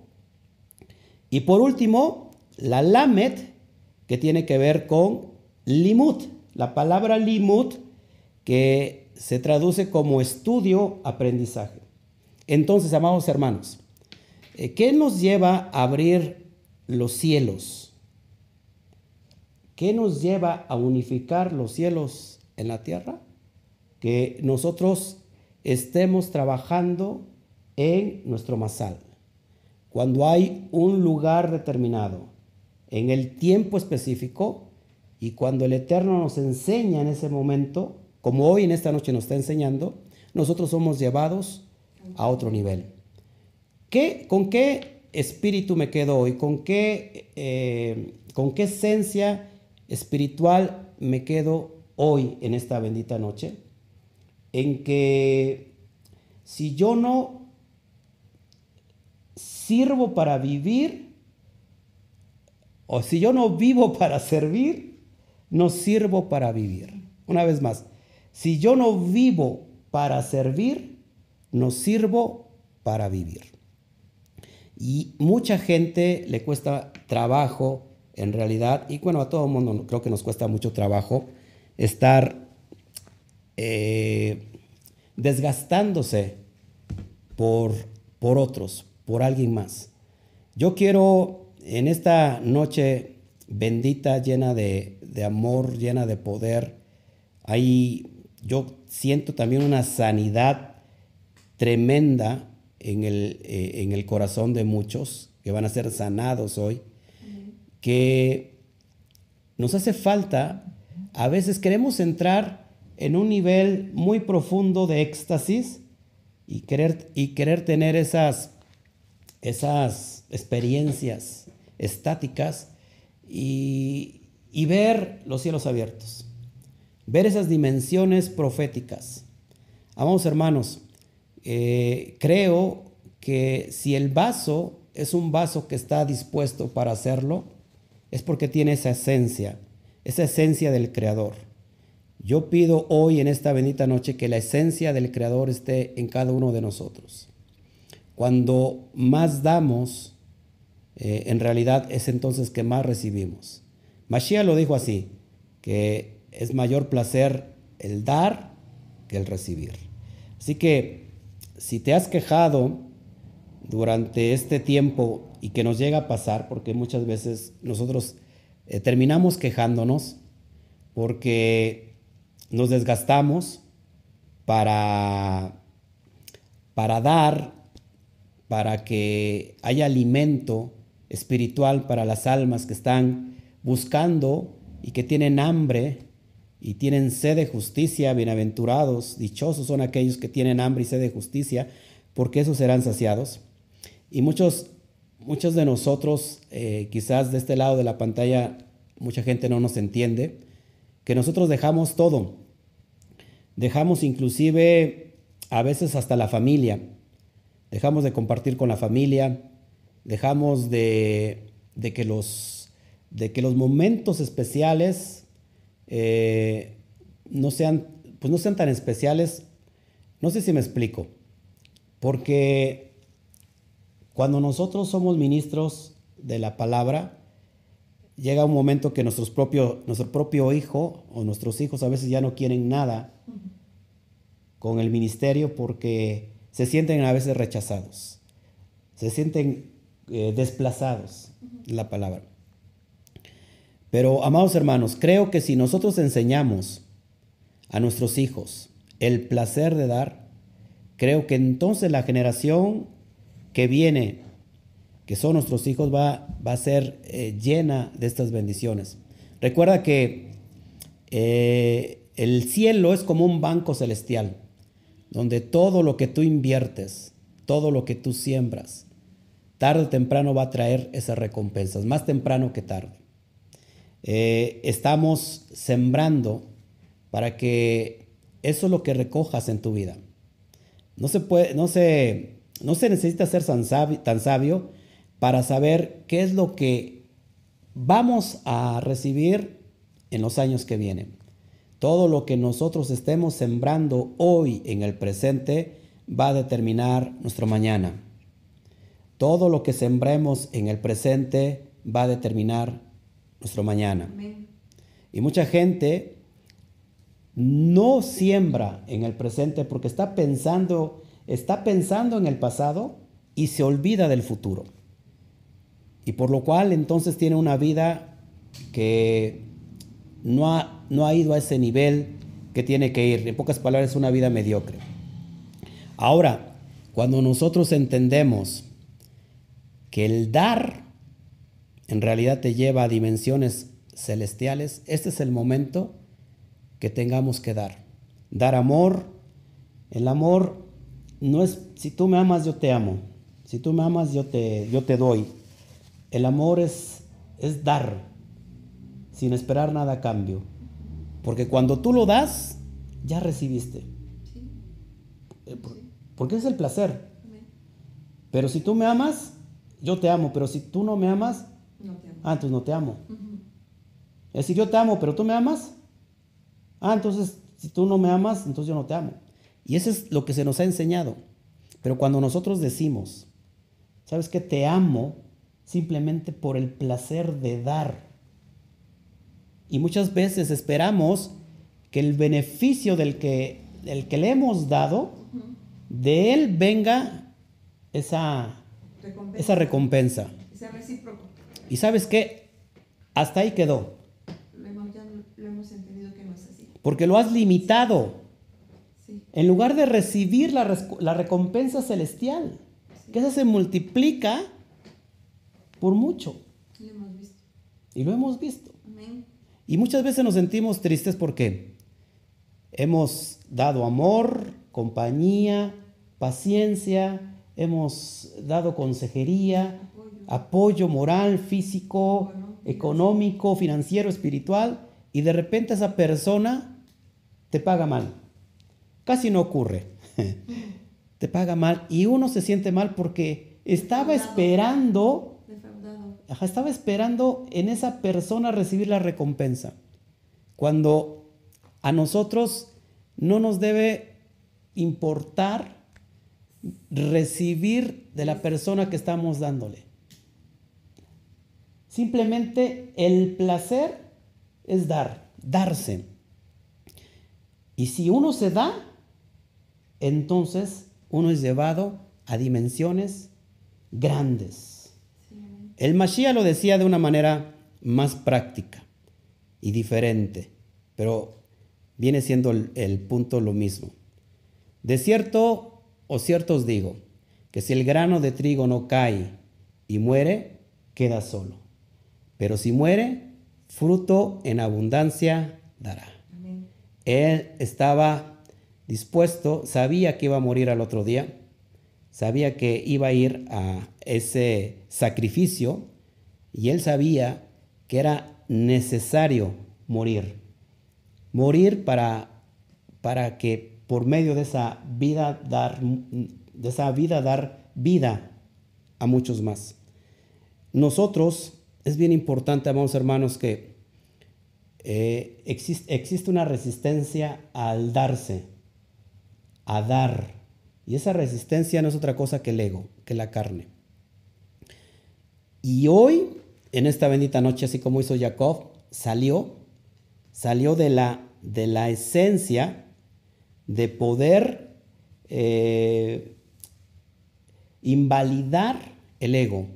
Y por último, la lamet, que tiene que ver con limut. La palabra limut que se traduce como estudio, aprendizaje. Entonces, amados hermanos, eh, ¿qué nos lleva a abrir los cielos? ¿Qué nos lleva a unificar los cielos en la tierra? Que nosotros estemos trabajando en nuestro masal. Cuando hay un lugar determinado, en el tiempo específico, y cuando el Eterno nos enseña en ese momento, como hoy en esta noche nos está enseñando, nosotros somos llevados a otro nivel. ¿Qué, ¿Con qué espíritu me quedo hoy? ¿Con qué, eh, ¿Con qué esencia espiritual me quedo hoy en esta bendita noche? En que si yo no sirvo para vivir, o si yo no vivo para servir, no sirvo para vivir. Una vez más, si yo no vivo para servir, no sirvo para vivir. Y mucha gente le cuesta trabajo, en realidad, y bueno, a todo el mundo creo que nos cuesta mucho trabajo estar eh, desgastándose por, por otros, por alguien más. Yo quiero en esta noche bendita, llena de, de amor, llena de poder, hay yo siento también una sanidad tremenda en el, eh, en el corazón de muchos que van a ser sanados hoy, que nos hace falta, a veces queremos entrar en un nivel muy profundo de éxtasis, y querer, y querer tener esas, esas experiencias estáticas y, y ver los cielos abiertos, ver esas dimensiones proféticas. Amados hermanos, eh, creo que si el vaso es un vaso que está dispuesto para hacerlo, es porque tiene esa esencia, esa esencia del Creador. Yo pido hoy en esta bendita noche que la esencia del Creador esté en cada uno de nosotros. Cuando más damos, eh, en realidad es entonces que más recibimos. Mashiach lo dijo así, que es mayor placer el dar que el recibir. Así que si te has quejado durante este tiempo y que nos llega a pasar, porque muchas veces nosotros eh, terminamos quejándonos porque nos desgastamos para, para dar, para que haya alimento espiritual para las almas que están buscando y que tienen hambre y tienen sed de justicia, bienaventurados, dichosos son aquellos que tienen hambre y sed de justicia, porque esos serán saciados. Y muchos, muchos de nosotros, eh, quizás de este lado de la pantalla, mucha gente no nos entiende, que nosotros dejamos todo. Dejamos inclusive a veces hasta la familia. Dejamos de compartir con la familia. Dejamos de, que, los, de que los momentos especiales eh, no, sean, pues no sean tan especiales. No sé si me explico. Porque cuando nosotros somos ministros de la palabra, llega un momento que nuestros nuestro propio hijo o nuestros hijos a veces ya no quieren nada con el ministerio porque se sienten a veces rechazados, se sienten eh, desplazados la palabra. Pero, amados hermanos, creo que si nosotros enseñamos a nuestros hijos el placer de dar, creo que entonces la generación que viene, que son nuestros hijos, va, va a ser eh, llena de estas bendiciones. Recuerda que eh, el cielo es como un banco celestial, donde todo lo que tú inviertes, todo lo que tú siembras, tarde o temprano va a traer esas recompensas, más temprano que tarde. Eh, estamos sembrando para que eso es lo que recojas en tu vida. No se puede, no se, no se necesita ser tan sabio, tan sabio para saber qué es lo que vamos a recibir en los años que vienen. Todo lo que nosotros estemos sembrando hoy en el presente va a determinar nuestro mañana. Todo lo que sembremos en el presente va a determinar nuestro mañana. Y mucha gente no siembra en el presente porque está pensando está pensando en el pasado y se olvida del futuro. Y por lo cual entonces tiene una vida que no ha, no ha ido a ese nivel que tiene que ir. En pocas palabras, una vida mediocre. Ahora, cuando nosotros entendemos que el dar en realidad te lleva a dimensiones celestiales, este es el momento que tengamos que dar. Dar amor. El amor no es, si tú me amas, yo te amo. Si tú me amas, yo te, yo te doy. El amor es, es dar, sin esperar nada a cambio. Porque cuando tú lo das, ya recibiste. Eh, porque es el placer. Pero si tú me amas, yo te amo. Pero si tú no me amas, ah, entonces no te amo. Es decir, yo te amo, pero tú me amas. Ah, entonces si tú no me amas, entonces yo no te amo. Y eso es lo que se nos ha enseñado. Pero cuando nosotros decimos, ¿sabes qué? Te amo simplemente por el placer de dar. Y muchas veces esperamos que el beneficio del que, que le hemos dado, de él venga esa recompensa. Esa recompensa. Y sabes qué? Hasta ahí quedó. Lo hemos, ya lo hemos entendido que no es así. Porque lo has limitado. En lugar de recibir la, recompensa celestial, que esa se multiplica por mucho. Y lo hemos visto. Y muchas veces nos sentimos tristes porque hemos dado amor, compañía, paciencia, hemos dado consejería, apoyo moral, físico, económico, financiero, espiritual, y de repente esa persona te paga mal. Casi no ocurre. te paga mal y uno se siente mal porque estaba esperando, estaba esperando en esa persona recibir la recompensa. Cuando a nosotros no nos debe importar recibir de la persona que estamos dándole. Simplemente el placer es dar, darse. Y si uno se da, entonces uno es llevado a dimensiones grandes. El Mashiach lo decía de una manera más práctica y diferente, pero viene siendo el, el punto lo mismo. De cierto o cierto os digo, que si el grano de trigo no cae y muere, queda solo. Pero si muere, fruto en abundancia dará. Él estaba dispuesto, sabía que iba a morir al otro día, sabía que iba a ir a ese sacrificio y él sabía que era necesario morir. Morir para, para que por medio de esa vida dar, de esa vida dar vida a muchos más. Nosotros, es bien importante, amados hermanos, que eh, existe, existe una resistencia al darse, a dar. Y esa resistencia no es otra cosa que el ego, que la carne. Y hoy, en esta bendita noche, así como hizo Jacob, salió, salió de la, de la esencia de poder eh, invalidar el ego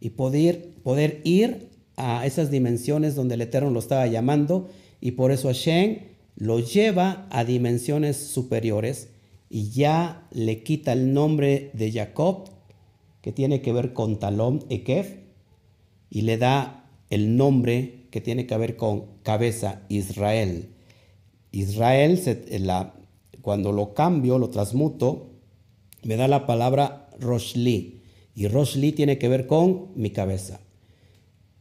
y poder, poder ir a esas dimensiones donde el Eterno lo estaba llamando y por eso Hashem lo lleva a dimensiones superiores y ya le quita el nombre de Jacob que tiene que ver con Talón Ekef y le da el nombre que tiene que ver con cabeza Israel. Israel, la, cuando lo cambio, lo transmuto, me da la palabra Roshli. Y Roshli tiene que ver con mi cabeza.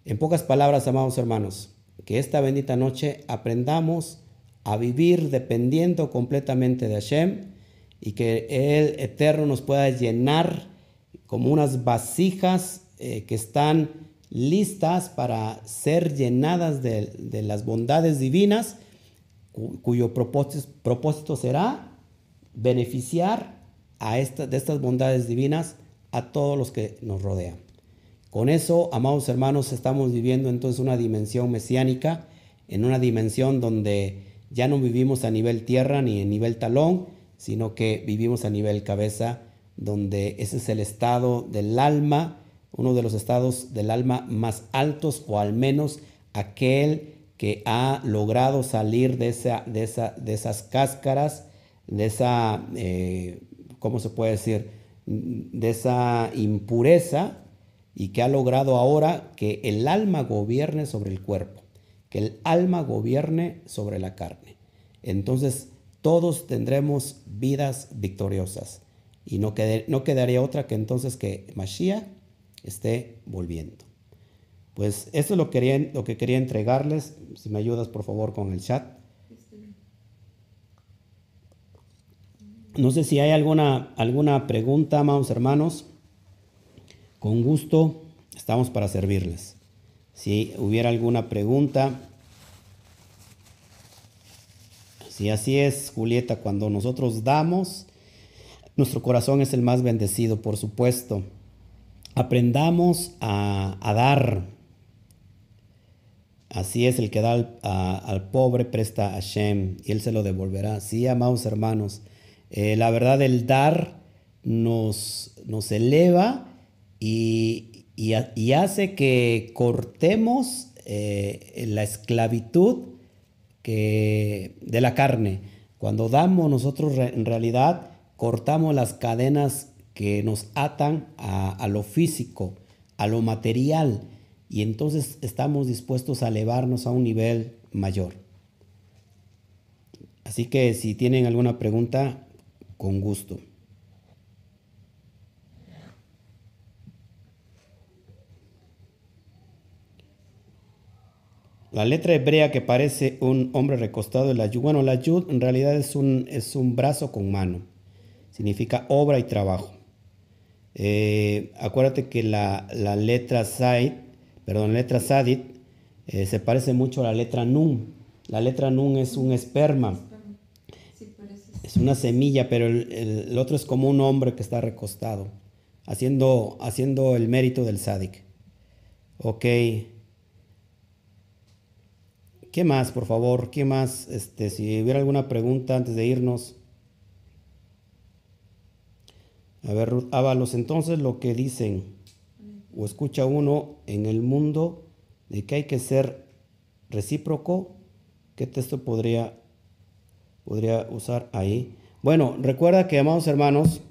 En pocas palabras, amados hermanos, que esta bendita noche aprendamos a vivir dependiendo completamente de Hashem y que el Eterno nos pueda llenar como unas vasijas eh, que están listas para ser llenadas de, las bondades divinas, cuyo propósito, propósito, será beneficiar a esta, de estas bondades divinas a todos los que nos rodean. Con eso, amados hermanos, estamos viviendo entonces una dimensión mesiánica, en una dimensión donde ya no vivimos a nivel tierra ni a nivel talón, sino que vivimos a nivel cabeza, donde ese es el estado del alma, uno de los estados del alma más altos o al menos aquel que ha logrado salir de, esa, de, esa, de esas cáscaras, de esa, eh, ¿cómo se puede decir? De esa impureza y que ha logrado ahora que el alma gobierne sobre el cuerpo, que el alma gobierne sobre la carne. Entonces todos tendremos vidas victoriosas y no, quedaría otra que entonces que Mashiach esté volviendo. Pues eso es lo, quería, lo que quería entregarles. Si me ayudas por favor con el chat. No sé si hay alguna, alguna pregunta, amados hermanos. Con gusto, estamos para servirles. Si hubiera alguna pregunta, si así es, Julieta, cuando nosotros damos, nuestro corazón es el más bendecido, por supuesto. Aprendamos a, dar. Así es, el que da al, pobre presta a Hashem y él se lo devolverá. Sí, amados hermanos, eh, la verdad el dar nos, nos eleva y, hace que cortemos eh, la esclavitud que, de la carne. Cuando damos nosotros en realidad cortamos las cadenas que nos atan a, lo físico, a lo material, y entonces estamos dispuestos a elevarnos a un nivel mayor. Así que si tienen alguna pregunta, con gusto. La letra hebrea que parece un hombre recostado en la yud. Bueno, la yud en realidad es un, es un brazo con mano. Significa obra y trabajo. Eh, acuérdate que la, letra Said, perdón, la letra Sadit eh, se parece mucho a la letra Nun. La letra Nun es un esperma. Es una semilla, pero el, otro es como un hombre que está recostado, haciendo, haciendo el mérito del Sadik. Ok. ¿Qué más, por favor? ¿Qué más? Este, si hubiera alguna pregunta antes de irnos. A ver, Ábalos, entonces lo que dicen o escucha uno en el mundo de que hay que ser recíproco, ¿qué texto podría, podría usar ahí? Bueno, recuerda que, amados hermanos,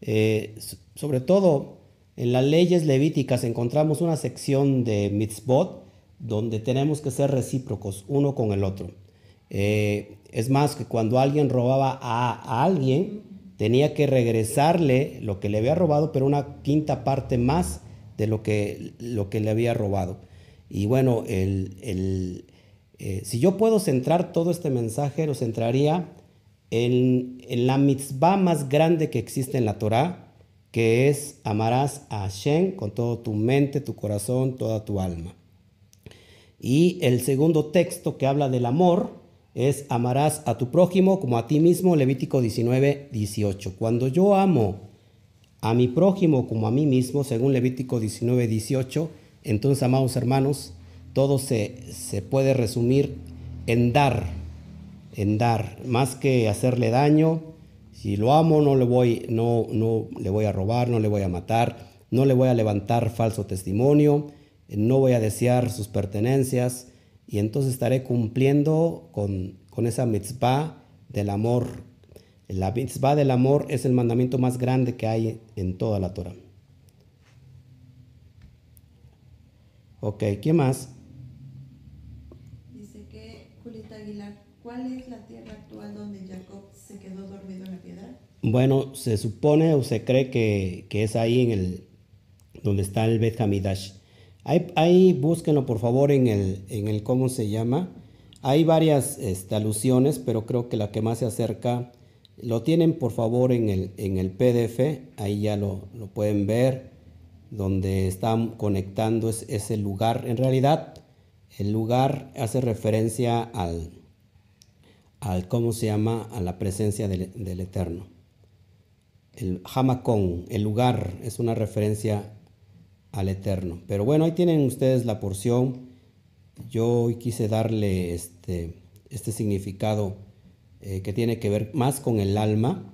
eh, sobre todo en las leyes levíticas encontramos una sección de mitzvot donde tenemos que ser recíprocos uno con el otro. Eh, es más que cuando alguien robaba a, alguien, tenía que regresarle lo que le había robado, pero una quinta parte más de lo que, lo que le había robado. Y bueno, el, eh, si yo puedo centrar todo este mensaje, lo centraría en, en, la mitzvah más grande que existe en la Torah, que es amarás a Hashem con todo tu mente, tu corazón, toda tu alma. Y el segundo texto que habla del amor es amarás a tu prójimo como a ti mismo, Levítico 19, 18. Cuando yo amo a mi prójimo como a mí mismo, según Levítico 19, 18, entonces, amados hermanos, todo se, se puede resumir en dar, en dar, más que hacerle daño. Si lo amo, no le voy, no, no le voy a robar, no le voy a matar, no le voy a levantar falso testimonio no voy a desear sus pertenencias y entonces estaré cumpliendo con, esa mitzvah del amor. La mitzvah del amor es el mandamiento más grande que hay en toda la Torah. Ok, ¿qué más? Dice que Julieta Aguilar, ¿cuál es la tierra actual donde Jacob se quedó dormido en la piedra? Bueno, se supone o se cree que, es ahí en el donde está el Bet Hamidash. Ahí, búsquenlo por favor en el, en el cómo se llama. Hay varias este, alusiones, pero creo que la que más se acerca, lo tienen por favor en el, en el PDF, ahí ya lo, pueden ver, donde están conectando ese lugar. En realidad, el lugar hace referencia al, al ¿cómo se llama? A la presencia del, del Eterno. El Hamakon, el lugar, es una referencia al Eterno. Pero bueno, ahí tienen ustedes la porción. Yo quise darle este, este significado eh, que tiene que ver más con el alma,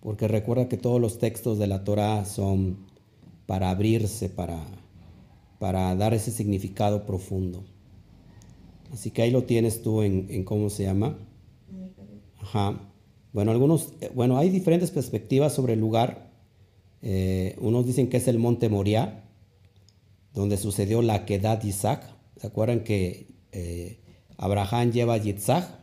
porque recuerda que todos los textos de la Torah son para abrirse, para, para dar ese significado profundo. Así que ahí lo tienes tú en, cómo se llama. Ajá. Bueno, algunos, eh, bueno, hay diferentes perspectivas sobre el lugar. Eh, unos dicen que es el monte Moriah, donde sucedió la quedad de Isaac. ¿Se acuerdan que eh, Abraham lleva a Yitzhak?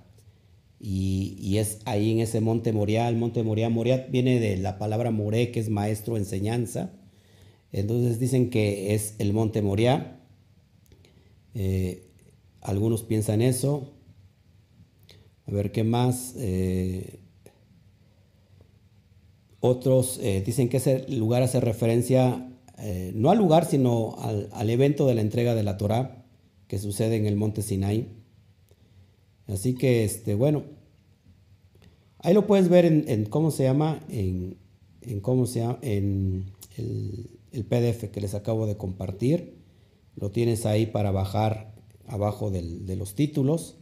Y, es ahí en ese monte Moriah, el monte Moriah. Moriah viene de la palabra Moré, que es maestro, enseñanza. Entonces dicen que es el monte Moriah. Eh, algunos piensan eso. A ver qué más. Eh, otros dicen que ese lugar hace referencia eh, no al lugar, sino al, evento de la entrega de la Torá que sucede en el monte Sinai. Así que, este, bueno, ahí lo puedes ver en, cómo se llama, en, cómo se en el, PDF que les acabo de compartir. Lo tienes ahí para bajar abajo de los títulos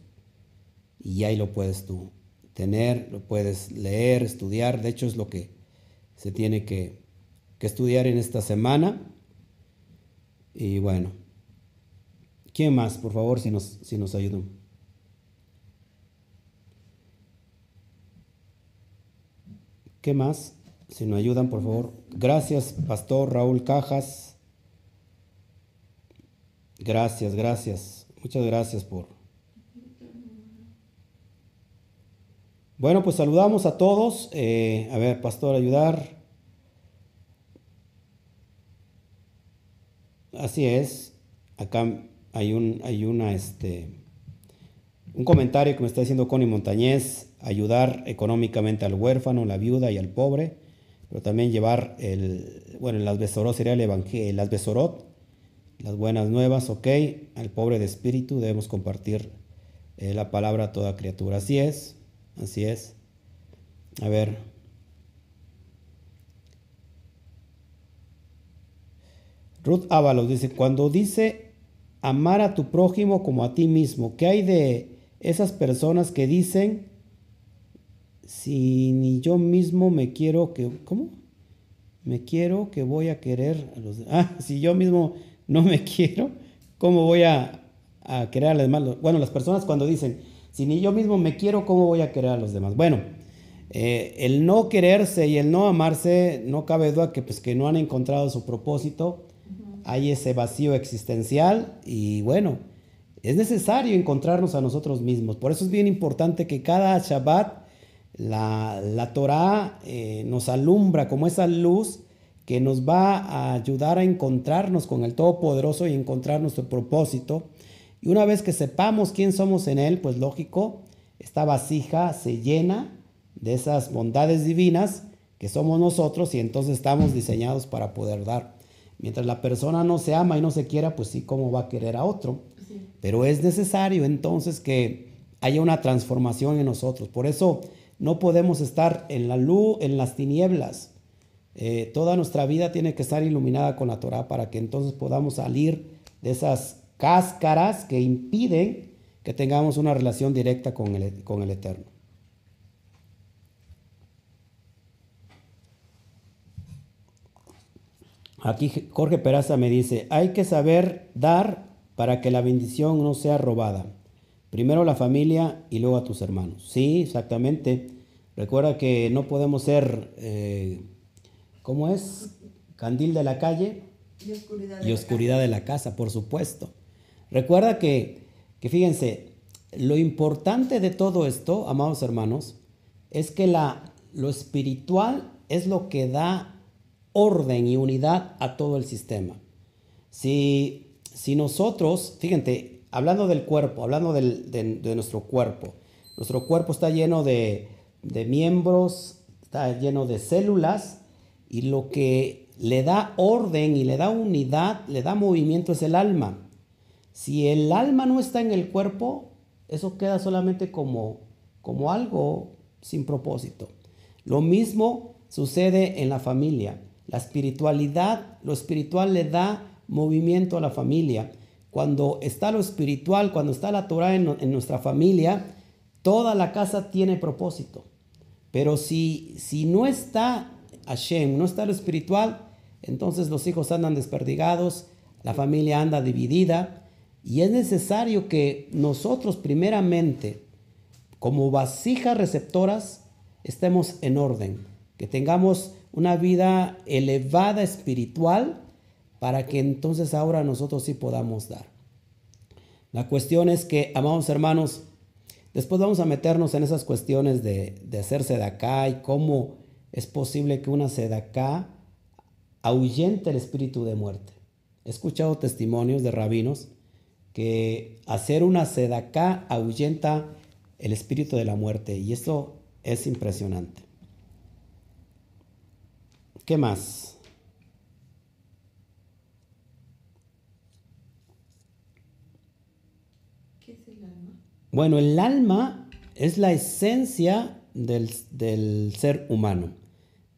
y ahí lo puedes tú tener, lo puedes leer, estudiar. De hecho, es lo que se tiene que, que estudiar en esta semana. Y bueno, ¿quién más, por favor, si nos, si nos ayudan? ¿Qué más? Si nos ayudan, por favor. Gracias, Pastor Raúl Cajas. Gracias, gracias. Muchas gracias por... Bueno, pues saludamos a todos. Eh, a ver, Pastor, ayudar. Así es. Acá hay, un, hay una, este, Un comentario que me está diciendo Connie Montañez, ayudar económicamente al huérfano, la viuda y al pobre, pero también llevar el, bueno, las besorot sería el evangelio, las besorot, las buenas nuevas, ok, al pobre de espíritu debemos compartir eh, la palabra a toda criatura. Así es, así es. A ver. Ruth Ábalos dice, cuando dice amar a tu prójimo como a ti mismo, ¿qué hay de esas personas que dicen, si ni yo mismo me quiero que, ¿cómo? Me quiero que voy a querer a los Ah, si yo mismo no me quiero, ¿cómo voy a, querer a los demás? Bueno, las personas cuando dicen, si ni yo mismo me quiero, ¿cómo voy a querer a los demás? Bueno, eh, el no quererse y el no amarse, no cabe duda que, pues, que no han encontrado su propósito, hay ese vacío existencial y bueno, es necesario encontrarnos a nosotros mismos. Por eso es bien importante que cada Shabbat la, la Torah eh, nos alumbra como esa luz que nos va a ayudar a encontrarnos con el Todopoderoso y encontrar nuestro propósito. Y una vez que sepamos quién somos en Él, pues lógico, esta vasija se llena de esas bondades divinas que somos nosotros y entonces estamos diseñados para poder dar. Mientras la persona no se ama y no se quiera, pues sí, ¿cómo va a querer a otro? Pero es necesario entonces que haya una transformación en nosotros. Por eso no podemos estar en la luz, en las tinieblas. Eh, toda nuestra vida tiene que estar iluminada con la Torah para que entonces podamos salir de esas cáscaras que impiden que tengamos una relación directa con el, con el Eterno. Aquí Jorge Peraza me dice, hay que saber dar para que la bendición no sea robada. Primero la familia y luego a tus hermanos. Sí, exactamente. Recuerda que no podemos ser, eh, ¿cómo es? Candil de la calle Y oscuridad. y oscuridad de la casa, por supuesto. Recuerda que, que fíjense, lo importante de todo esto, amados hermanos, es que la, lo espiritual es lo que da orden y unidad a todo el sistema. Si, si nosotros, fíjense, hablando del cuerpo, hablando de, de nuestro cuerpo, nuestro cuerpo está lleno de, de miembros, está lleno de células y lo que le da orden y le da unidad, le da movimiento es el alma. Si el alma no está en el cuerpo, eso queda solamente como, como algo sin propósito. Lo mismo sucede en la familia. La espiritualidad, lo espiritual le da movimiento a la familia. Cuando está lo espiritual, cuando está la Torah en, en nuestra familia, toda la casa tiene propósito. Pero si, si no está Hashem, no está lo espiritual, entonces los hijos andan desperdigados, la familia anda dividida y es necesario que nosotros primeramente, como vasijas receptoras, estemos en orden, que tengamos una vida elevada espiritual para que entonces ahora nosotros sí podamos dar. La cuestión es que, amados hermanos, después vamos a meternos en esas cuestiones de, de hacer sedacá y cómo es posible que una sedacá ahuyente el espíritu de muerte. He escuchado testimonios de rabinos que hacer una sedacá ahuyenta el espíritu de la muerte y esto es impresionante. ¿Qué más? ¿Qué es el alma? Bueno, el alma es la esencia del, del ser humano.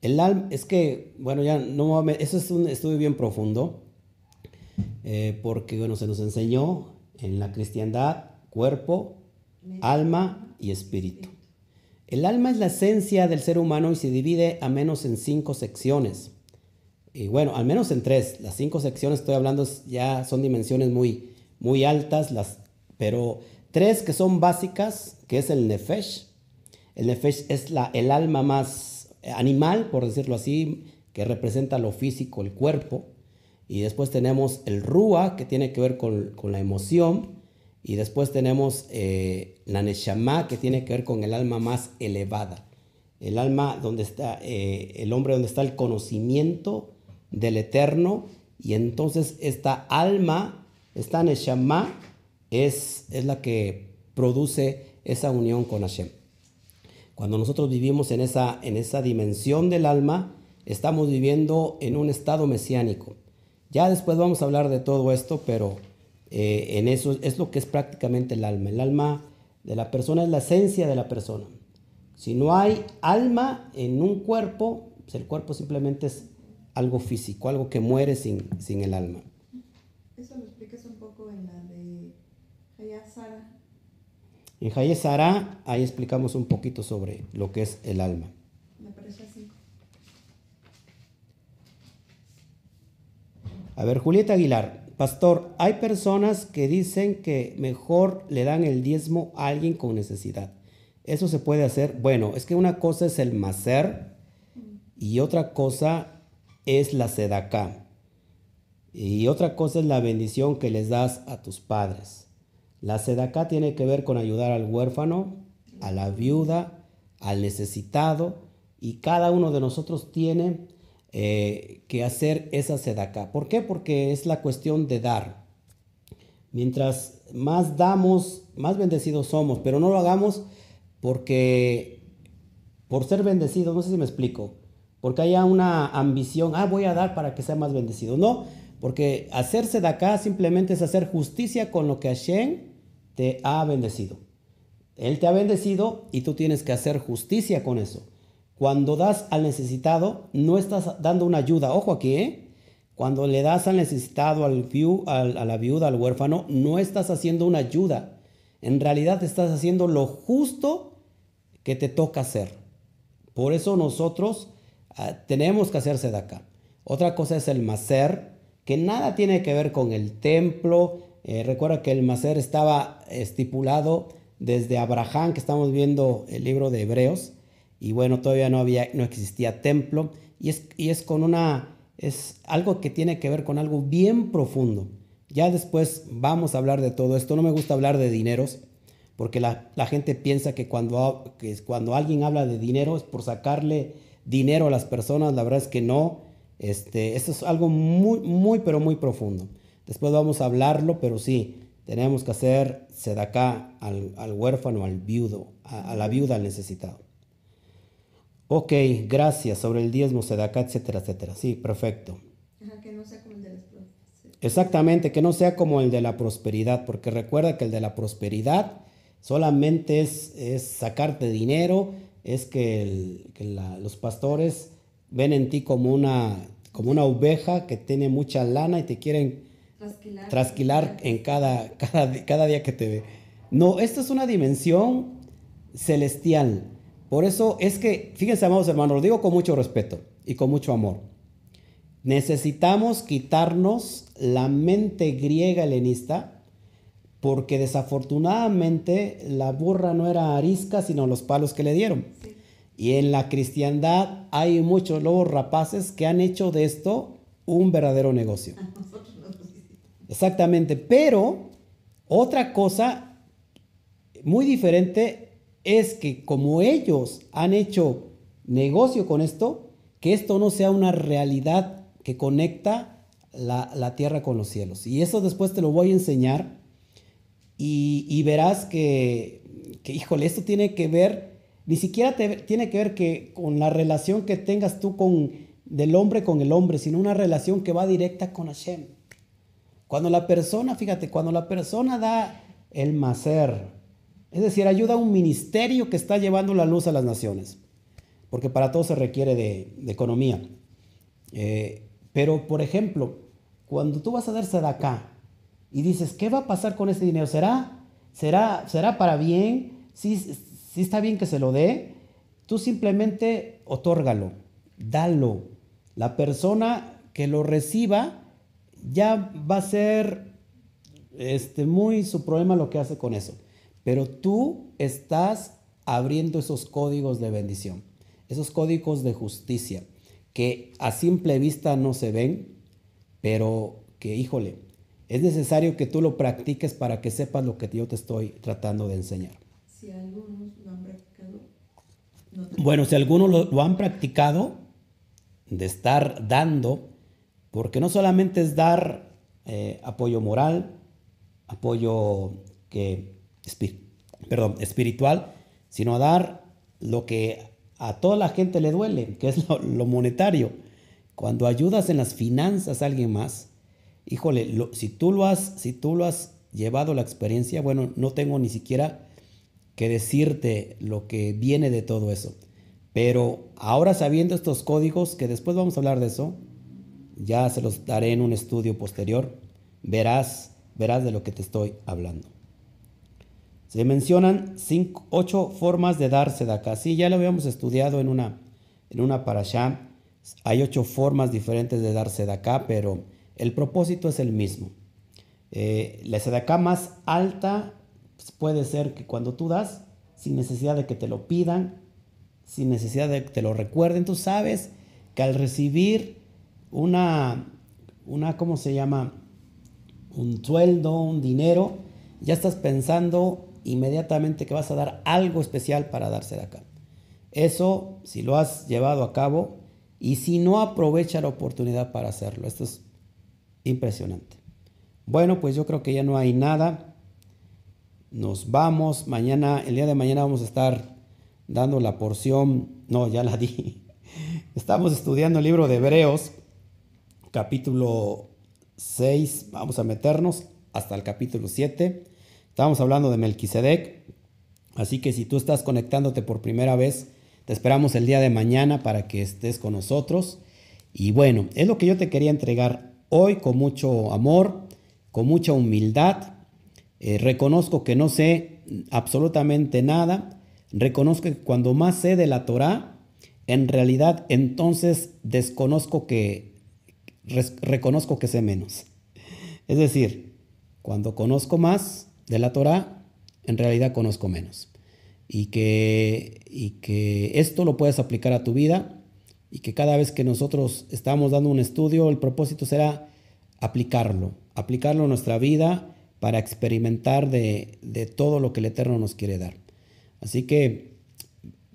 El alma, es que, bueno, ya no, me- eso es un estudio bien profundo, eh, porque, bueno, se nos enseñó en la cristiandad cuerpo, alma y espíritu. El alma es la esencia del ser humano y se divide a menos en cinco secciones. Y bueno, al menos en tres. Las cinco secciones estoy hablando ya son dimensiones muy, muy altas, las, pero tres que son básicas, que es el nefesh. El nefesh es la, el alma más animal, por decirlo así, que representa lo físico, el cuerpo. Y después tenemos el rúa, que tiene que ver con, con la emoción. Y después tenemos eh, la neshama, que tiene que ver con el alma más elevada. El alma donde está, eh, el hombre donde está el conocimiento del eterno. Y entonces esta alma, esta neshama, es, es la que produce esa unión con Hashem. Cuando nosotros vivimos en esa, en esa dimensión del alma, estamos viviendo en un estado mesiánico. Ya después vamos a hablar de todo esto, pero eh, en eso es lo que es prácticamente el alma. El alma de la persona es la esencia de la persona. Si no hay alma en un cuerpo, pues el cuerpo simplemente es algo físico, algo que muere sin, sin el alma. Eso lo explicas un poco en la de Hayasara. En Hayasara, ahí explicamos un poquito sobre lo que es el alma. Me parece así. A ver, Julieta Aguilar, pastor, hay personas que dicen que mejor le dan el diezmo a alguien con necesidad. ¿Eso se puede hacer? Bueno, es que una cosa es el macer y otra cosa es la sedacá. Y otra cosa es la bendición que les das a tus padres. La sedacá tiene que ver con ayudar al huérfano, a la viuda, al necesitado, y cada uno de nosotros tiene eh, que hacer esa sedacá. ¿Por qué? Porque es la cuestión de dar. Mientras más damos, más bendecidos somos, pero no lo hagamos porque por ser bendecidos, no sé si me explico, porque haya una ambición, ah, voy a dar para que sea más bendecido. No, porque hacerse de acá simplemente es hacer justicia con lo que Hashem te ha bendecido. Él te ha bendecido y tú tienes que hacer justicia con eso. Cuando das al necesitado, no estás dando una ayuda. Ojo aquí, ¿eh? Cuando le das al necesitado, al a la viuda, al huérfano, no estás haciendo una ayuda. En realidad estás haciendo lo justo que te toca hacer. Por eso nosotros ah, tenemos que hacerse de acá. Otra cosa es el macer, que nada tiene que ver con el templo. Eh, recuerda que el macer estaba estipulado desde Abraham, que estamos viendo el libro de Hebreos, y bueno, todavía no, había, no existía templo, y es, y es con una, es algo que tiene que ver con algo bien profundo. Ya después vamos a hablar de todo esto. No me gusta hablar de dineros, porque la, gente piensa que cuando, que cuando alguien habla de dinero es por sacarle dinero a las personas. La verdad es que no. Este, esto es algo muy, muy, pero muy profundo. Después vamos a hablarlo, pero sí, tenemos que hacer sedacá al, al huérfano, al viudo, a, la viuda, al necesitado. Ok, gracias. Sobre el diezmo, sedacá, etcétera, etcétera. Sí, perfecto. que no sea como el de las Exactamente, que no sea como el de la prosperidad, porque recuerda que el de la prosperidad solamente es, es sacarte dinero, es que, los pastores ven en ti como una, como una oveja que tiene mucha lana y te quieren trasquilar, en cada, cada, cada día que te ve. No, esta es una dimensión celestial. Por eso es que, fíjense, amados hermanos, lo digo con mucho respeto y con mucho amor. Necesitamos quitarnos la mente griega helenista porque desafortunadamente la burra no era arisca, sino los palos que le dieron. Y en la cristiandad hay muchos lobos rapaces que han hecho de esto un verdadero negocio. Exactamente, pero otra cosa muy diferente es que como ellos han hecho negocio con esto, que esto no sea una realidad que conecta la, tierra con los cielos. Y eso después te lo voy a enseñar y, verás que, híjole, esto tiene que ver, ni siquiera tiene que ver que con la relación que tengas tú con, del hombre con el hombre, sino una relación que va directa con Hashem. Cuando la persona, fíjate, cuando la persona da el macer, es decir, ayuda a un ministerio que está llevando la luz a las naciones, porque para todo se requiere de, economía. Eh, pero, por ejemplo, cuando tú vas a darse de acá y dices, ¿qué va a pasar con ese dinero? ¿Será, será, será para bien? ¿Sí, ¿Sí está bien que se lo dé? Tú simplemente otórgalo, dalo. La persona que lo reciba ya va a ser este, muy su problema lo que hace con eso. Pero tú estás abriendo esos códigos de bendición, esos códigos de justicia que a simple vista no se ven, pero que, híjole, es necesario que tú lo practiques para que sepas lo que yo te estoy tratando de enseñar. Si algunos lo han practicado. bueno, si algunos lo, han practicado, de estar dando, porque no solamente es dar eh, apoyo moral, apoyo que perdón, espiritual, sino a dar lo que a toda la gente le duele, que es lo, monetario. Cuando ayudas en las finanzas a alguien más, híjole, si, tú lo has, si tú lo has llevado la experiencia, bueno, no tengo ni siquiera que decirte lo que viene de todo eso. Pero ahora sabiendo estos códigos, que después vamos a hablar de eso, ya se los daré en un estudio posterior, verás, verás de lo que te estoy hablando. Se mencionan ocho formas de darse de acá. Sí, ya lo habíamos estudiado en una, en una allá. Hay ocho formas diferentes de darse de acá, pero el propósito es el mismo. Eh, la sedaká más alta puede ser que cuando tú das, sin necesidad de que te lo pidan, sin necesidad de que te lo recuerden, tú sabes que al recibir una, una ¿cómo se llama? Un sueldo, un dinero, ya estás pensando inmediatamente que vas a dar algo especial para darse de acá. Eso, si lo has llevado a cabo, y si no, aprovecha la oportunidad para hacerlo. Esto es impresionante. Bueno, pues yo creo que ya no hay nada. Nos vamos. Mañana, el día de mañana vamos a estar dando la porción. No, ya la di. Estamos estudiando el libro de Hebreos, capítulo 6. Vamos a meternos hasta el capítulo 7. Estamos hablando de Melquisedec, así que si tú estás conectándote por primera vez, te esperamos el día de mañana para que estés con nosotros. Y bueno, es lo que yo te quería entregar hoy con mucho amor, con mucha humildad. Eh, reconozco que no sé absolutamente nada. Reconozco que cuando más sé de la Torah, en realidad entonces desconozco que, reconozco que sé menos. Es decir, cuando conozco más, de la Torah, en realidad conozco menos. Y que, y que esto lo puedes aplicar a tu vida y que cada vez que nosotros estamos dando un estudio, el propósito será aplicarlo, aplicarlo a nuestra vida para experimentar de, todo lo que el Eterno nos quiere dar. Así que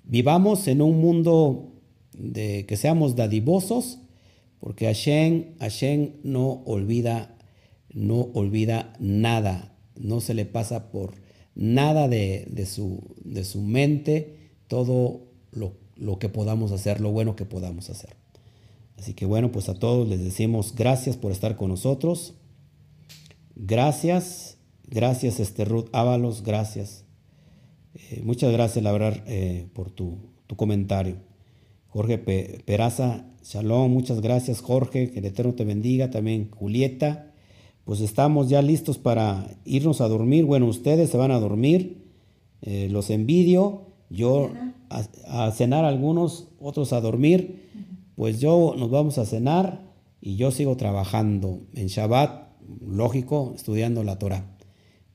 vivamos en un mundo de que seamos dadivosos, porque Hashem, Hashem no olvida, no olvida nada no se le pasa por nada de, su, de su, mente todo lo, lo, que podamos hacer, lo bueno que podamos hacer. Así que bueno, pues a todos les decimos gracias por estar con nosotros. Gracias, gracias este Ruth Ábalos, gracias. Eh, muchas gracias, la verdad, eh, por tu, tu, comentario. Jorge Peraza, shalom, muchas gracias Jorge, que el Eterno te bendiga. También Julieta, pues estamos ya listos para irnos a dormir. Bueno, ustedes se van a dormir, eh, los envidio, yo a, cenar algunos, otros a dormir. Pues yo nos vamos a cenar y yo sigo trabajando en Shabbat, lógico, estudiando la Torah,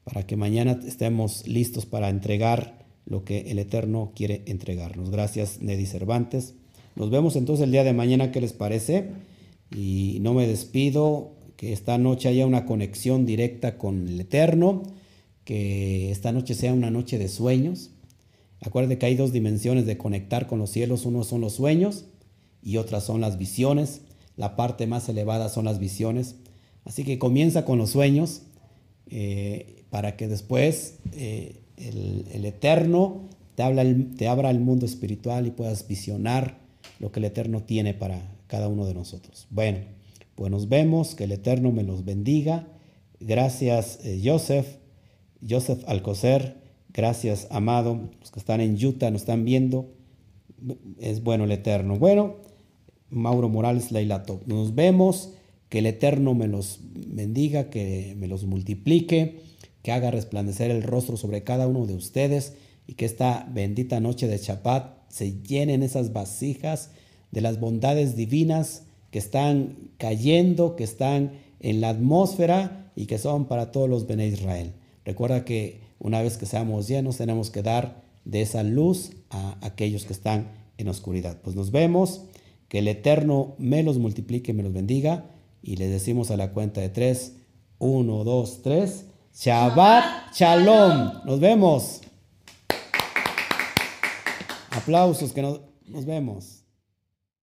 para que mañana estemos listos para entregar lo que el Eterno quiere entregarnos. Gracias, Neddy Cervantes. Nos vemos entonces el día de mañana, ¿qué les parece? Y no me despido que esta noche haya una conexión directa con el Eterno, que esta noche sea una noche de sueños. Acuérdate que hay dos dimensiones de conectar con los cielos, uno son los sueños y otras son las visiones. La parte más elevada son las visiones. Así que comienza con los sueños eh, para que después eh, el, Eterno te, te abra el mundo espiritual y puedas visionar lo que el Eterno tiene para cada uno de nosotros. Bueno. Pues nos vemos, que el Eterno me los bendiga. Gracias, eh, Joseph, Joseph Alcocer. Gracias, amado. Los que están en Utah nos están viendo. Es bueno el Eterno. Bueno, Mauro Morales, Leilato. Nos vemos. Que el Eterno me los bendiga, que me los multiplique, que haga resplandecer el rostro sobre cada uno de ustedes y que esta bendita noche de Chapat se llenen esas vasijas de las bondades divinas que están cayendo, que están en la atmósfera y que son para todos los Bene Israel. Recuerda que una vez que seamos llenos tenemos que dar de esa luz a aquellos que están en oscuridad. Pues nos vemos, que el Eterno me los multiplique, me los bendiga y les decimos a la cuenta de tres, uno, dos, tres, Shabbat Shalom. Nos vemos. Aplausos, que nos, nos vemos.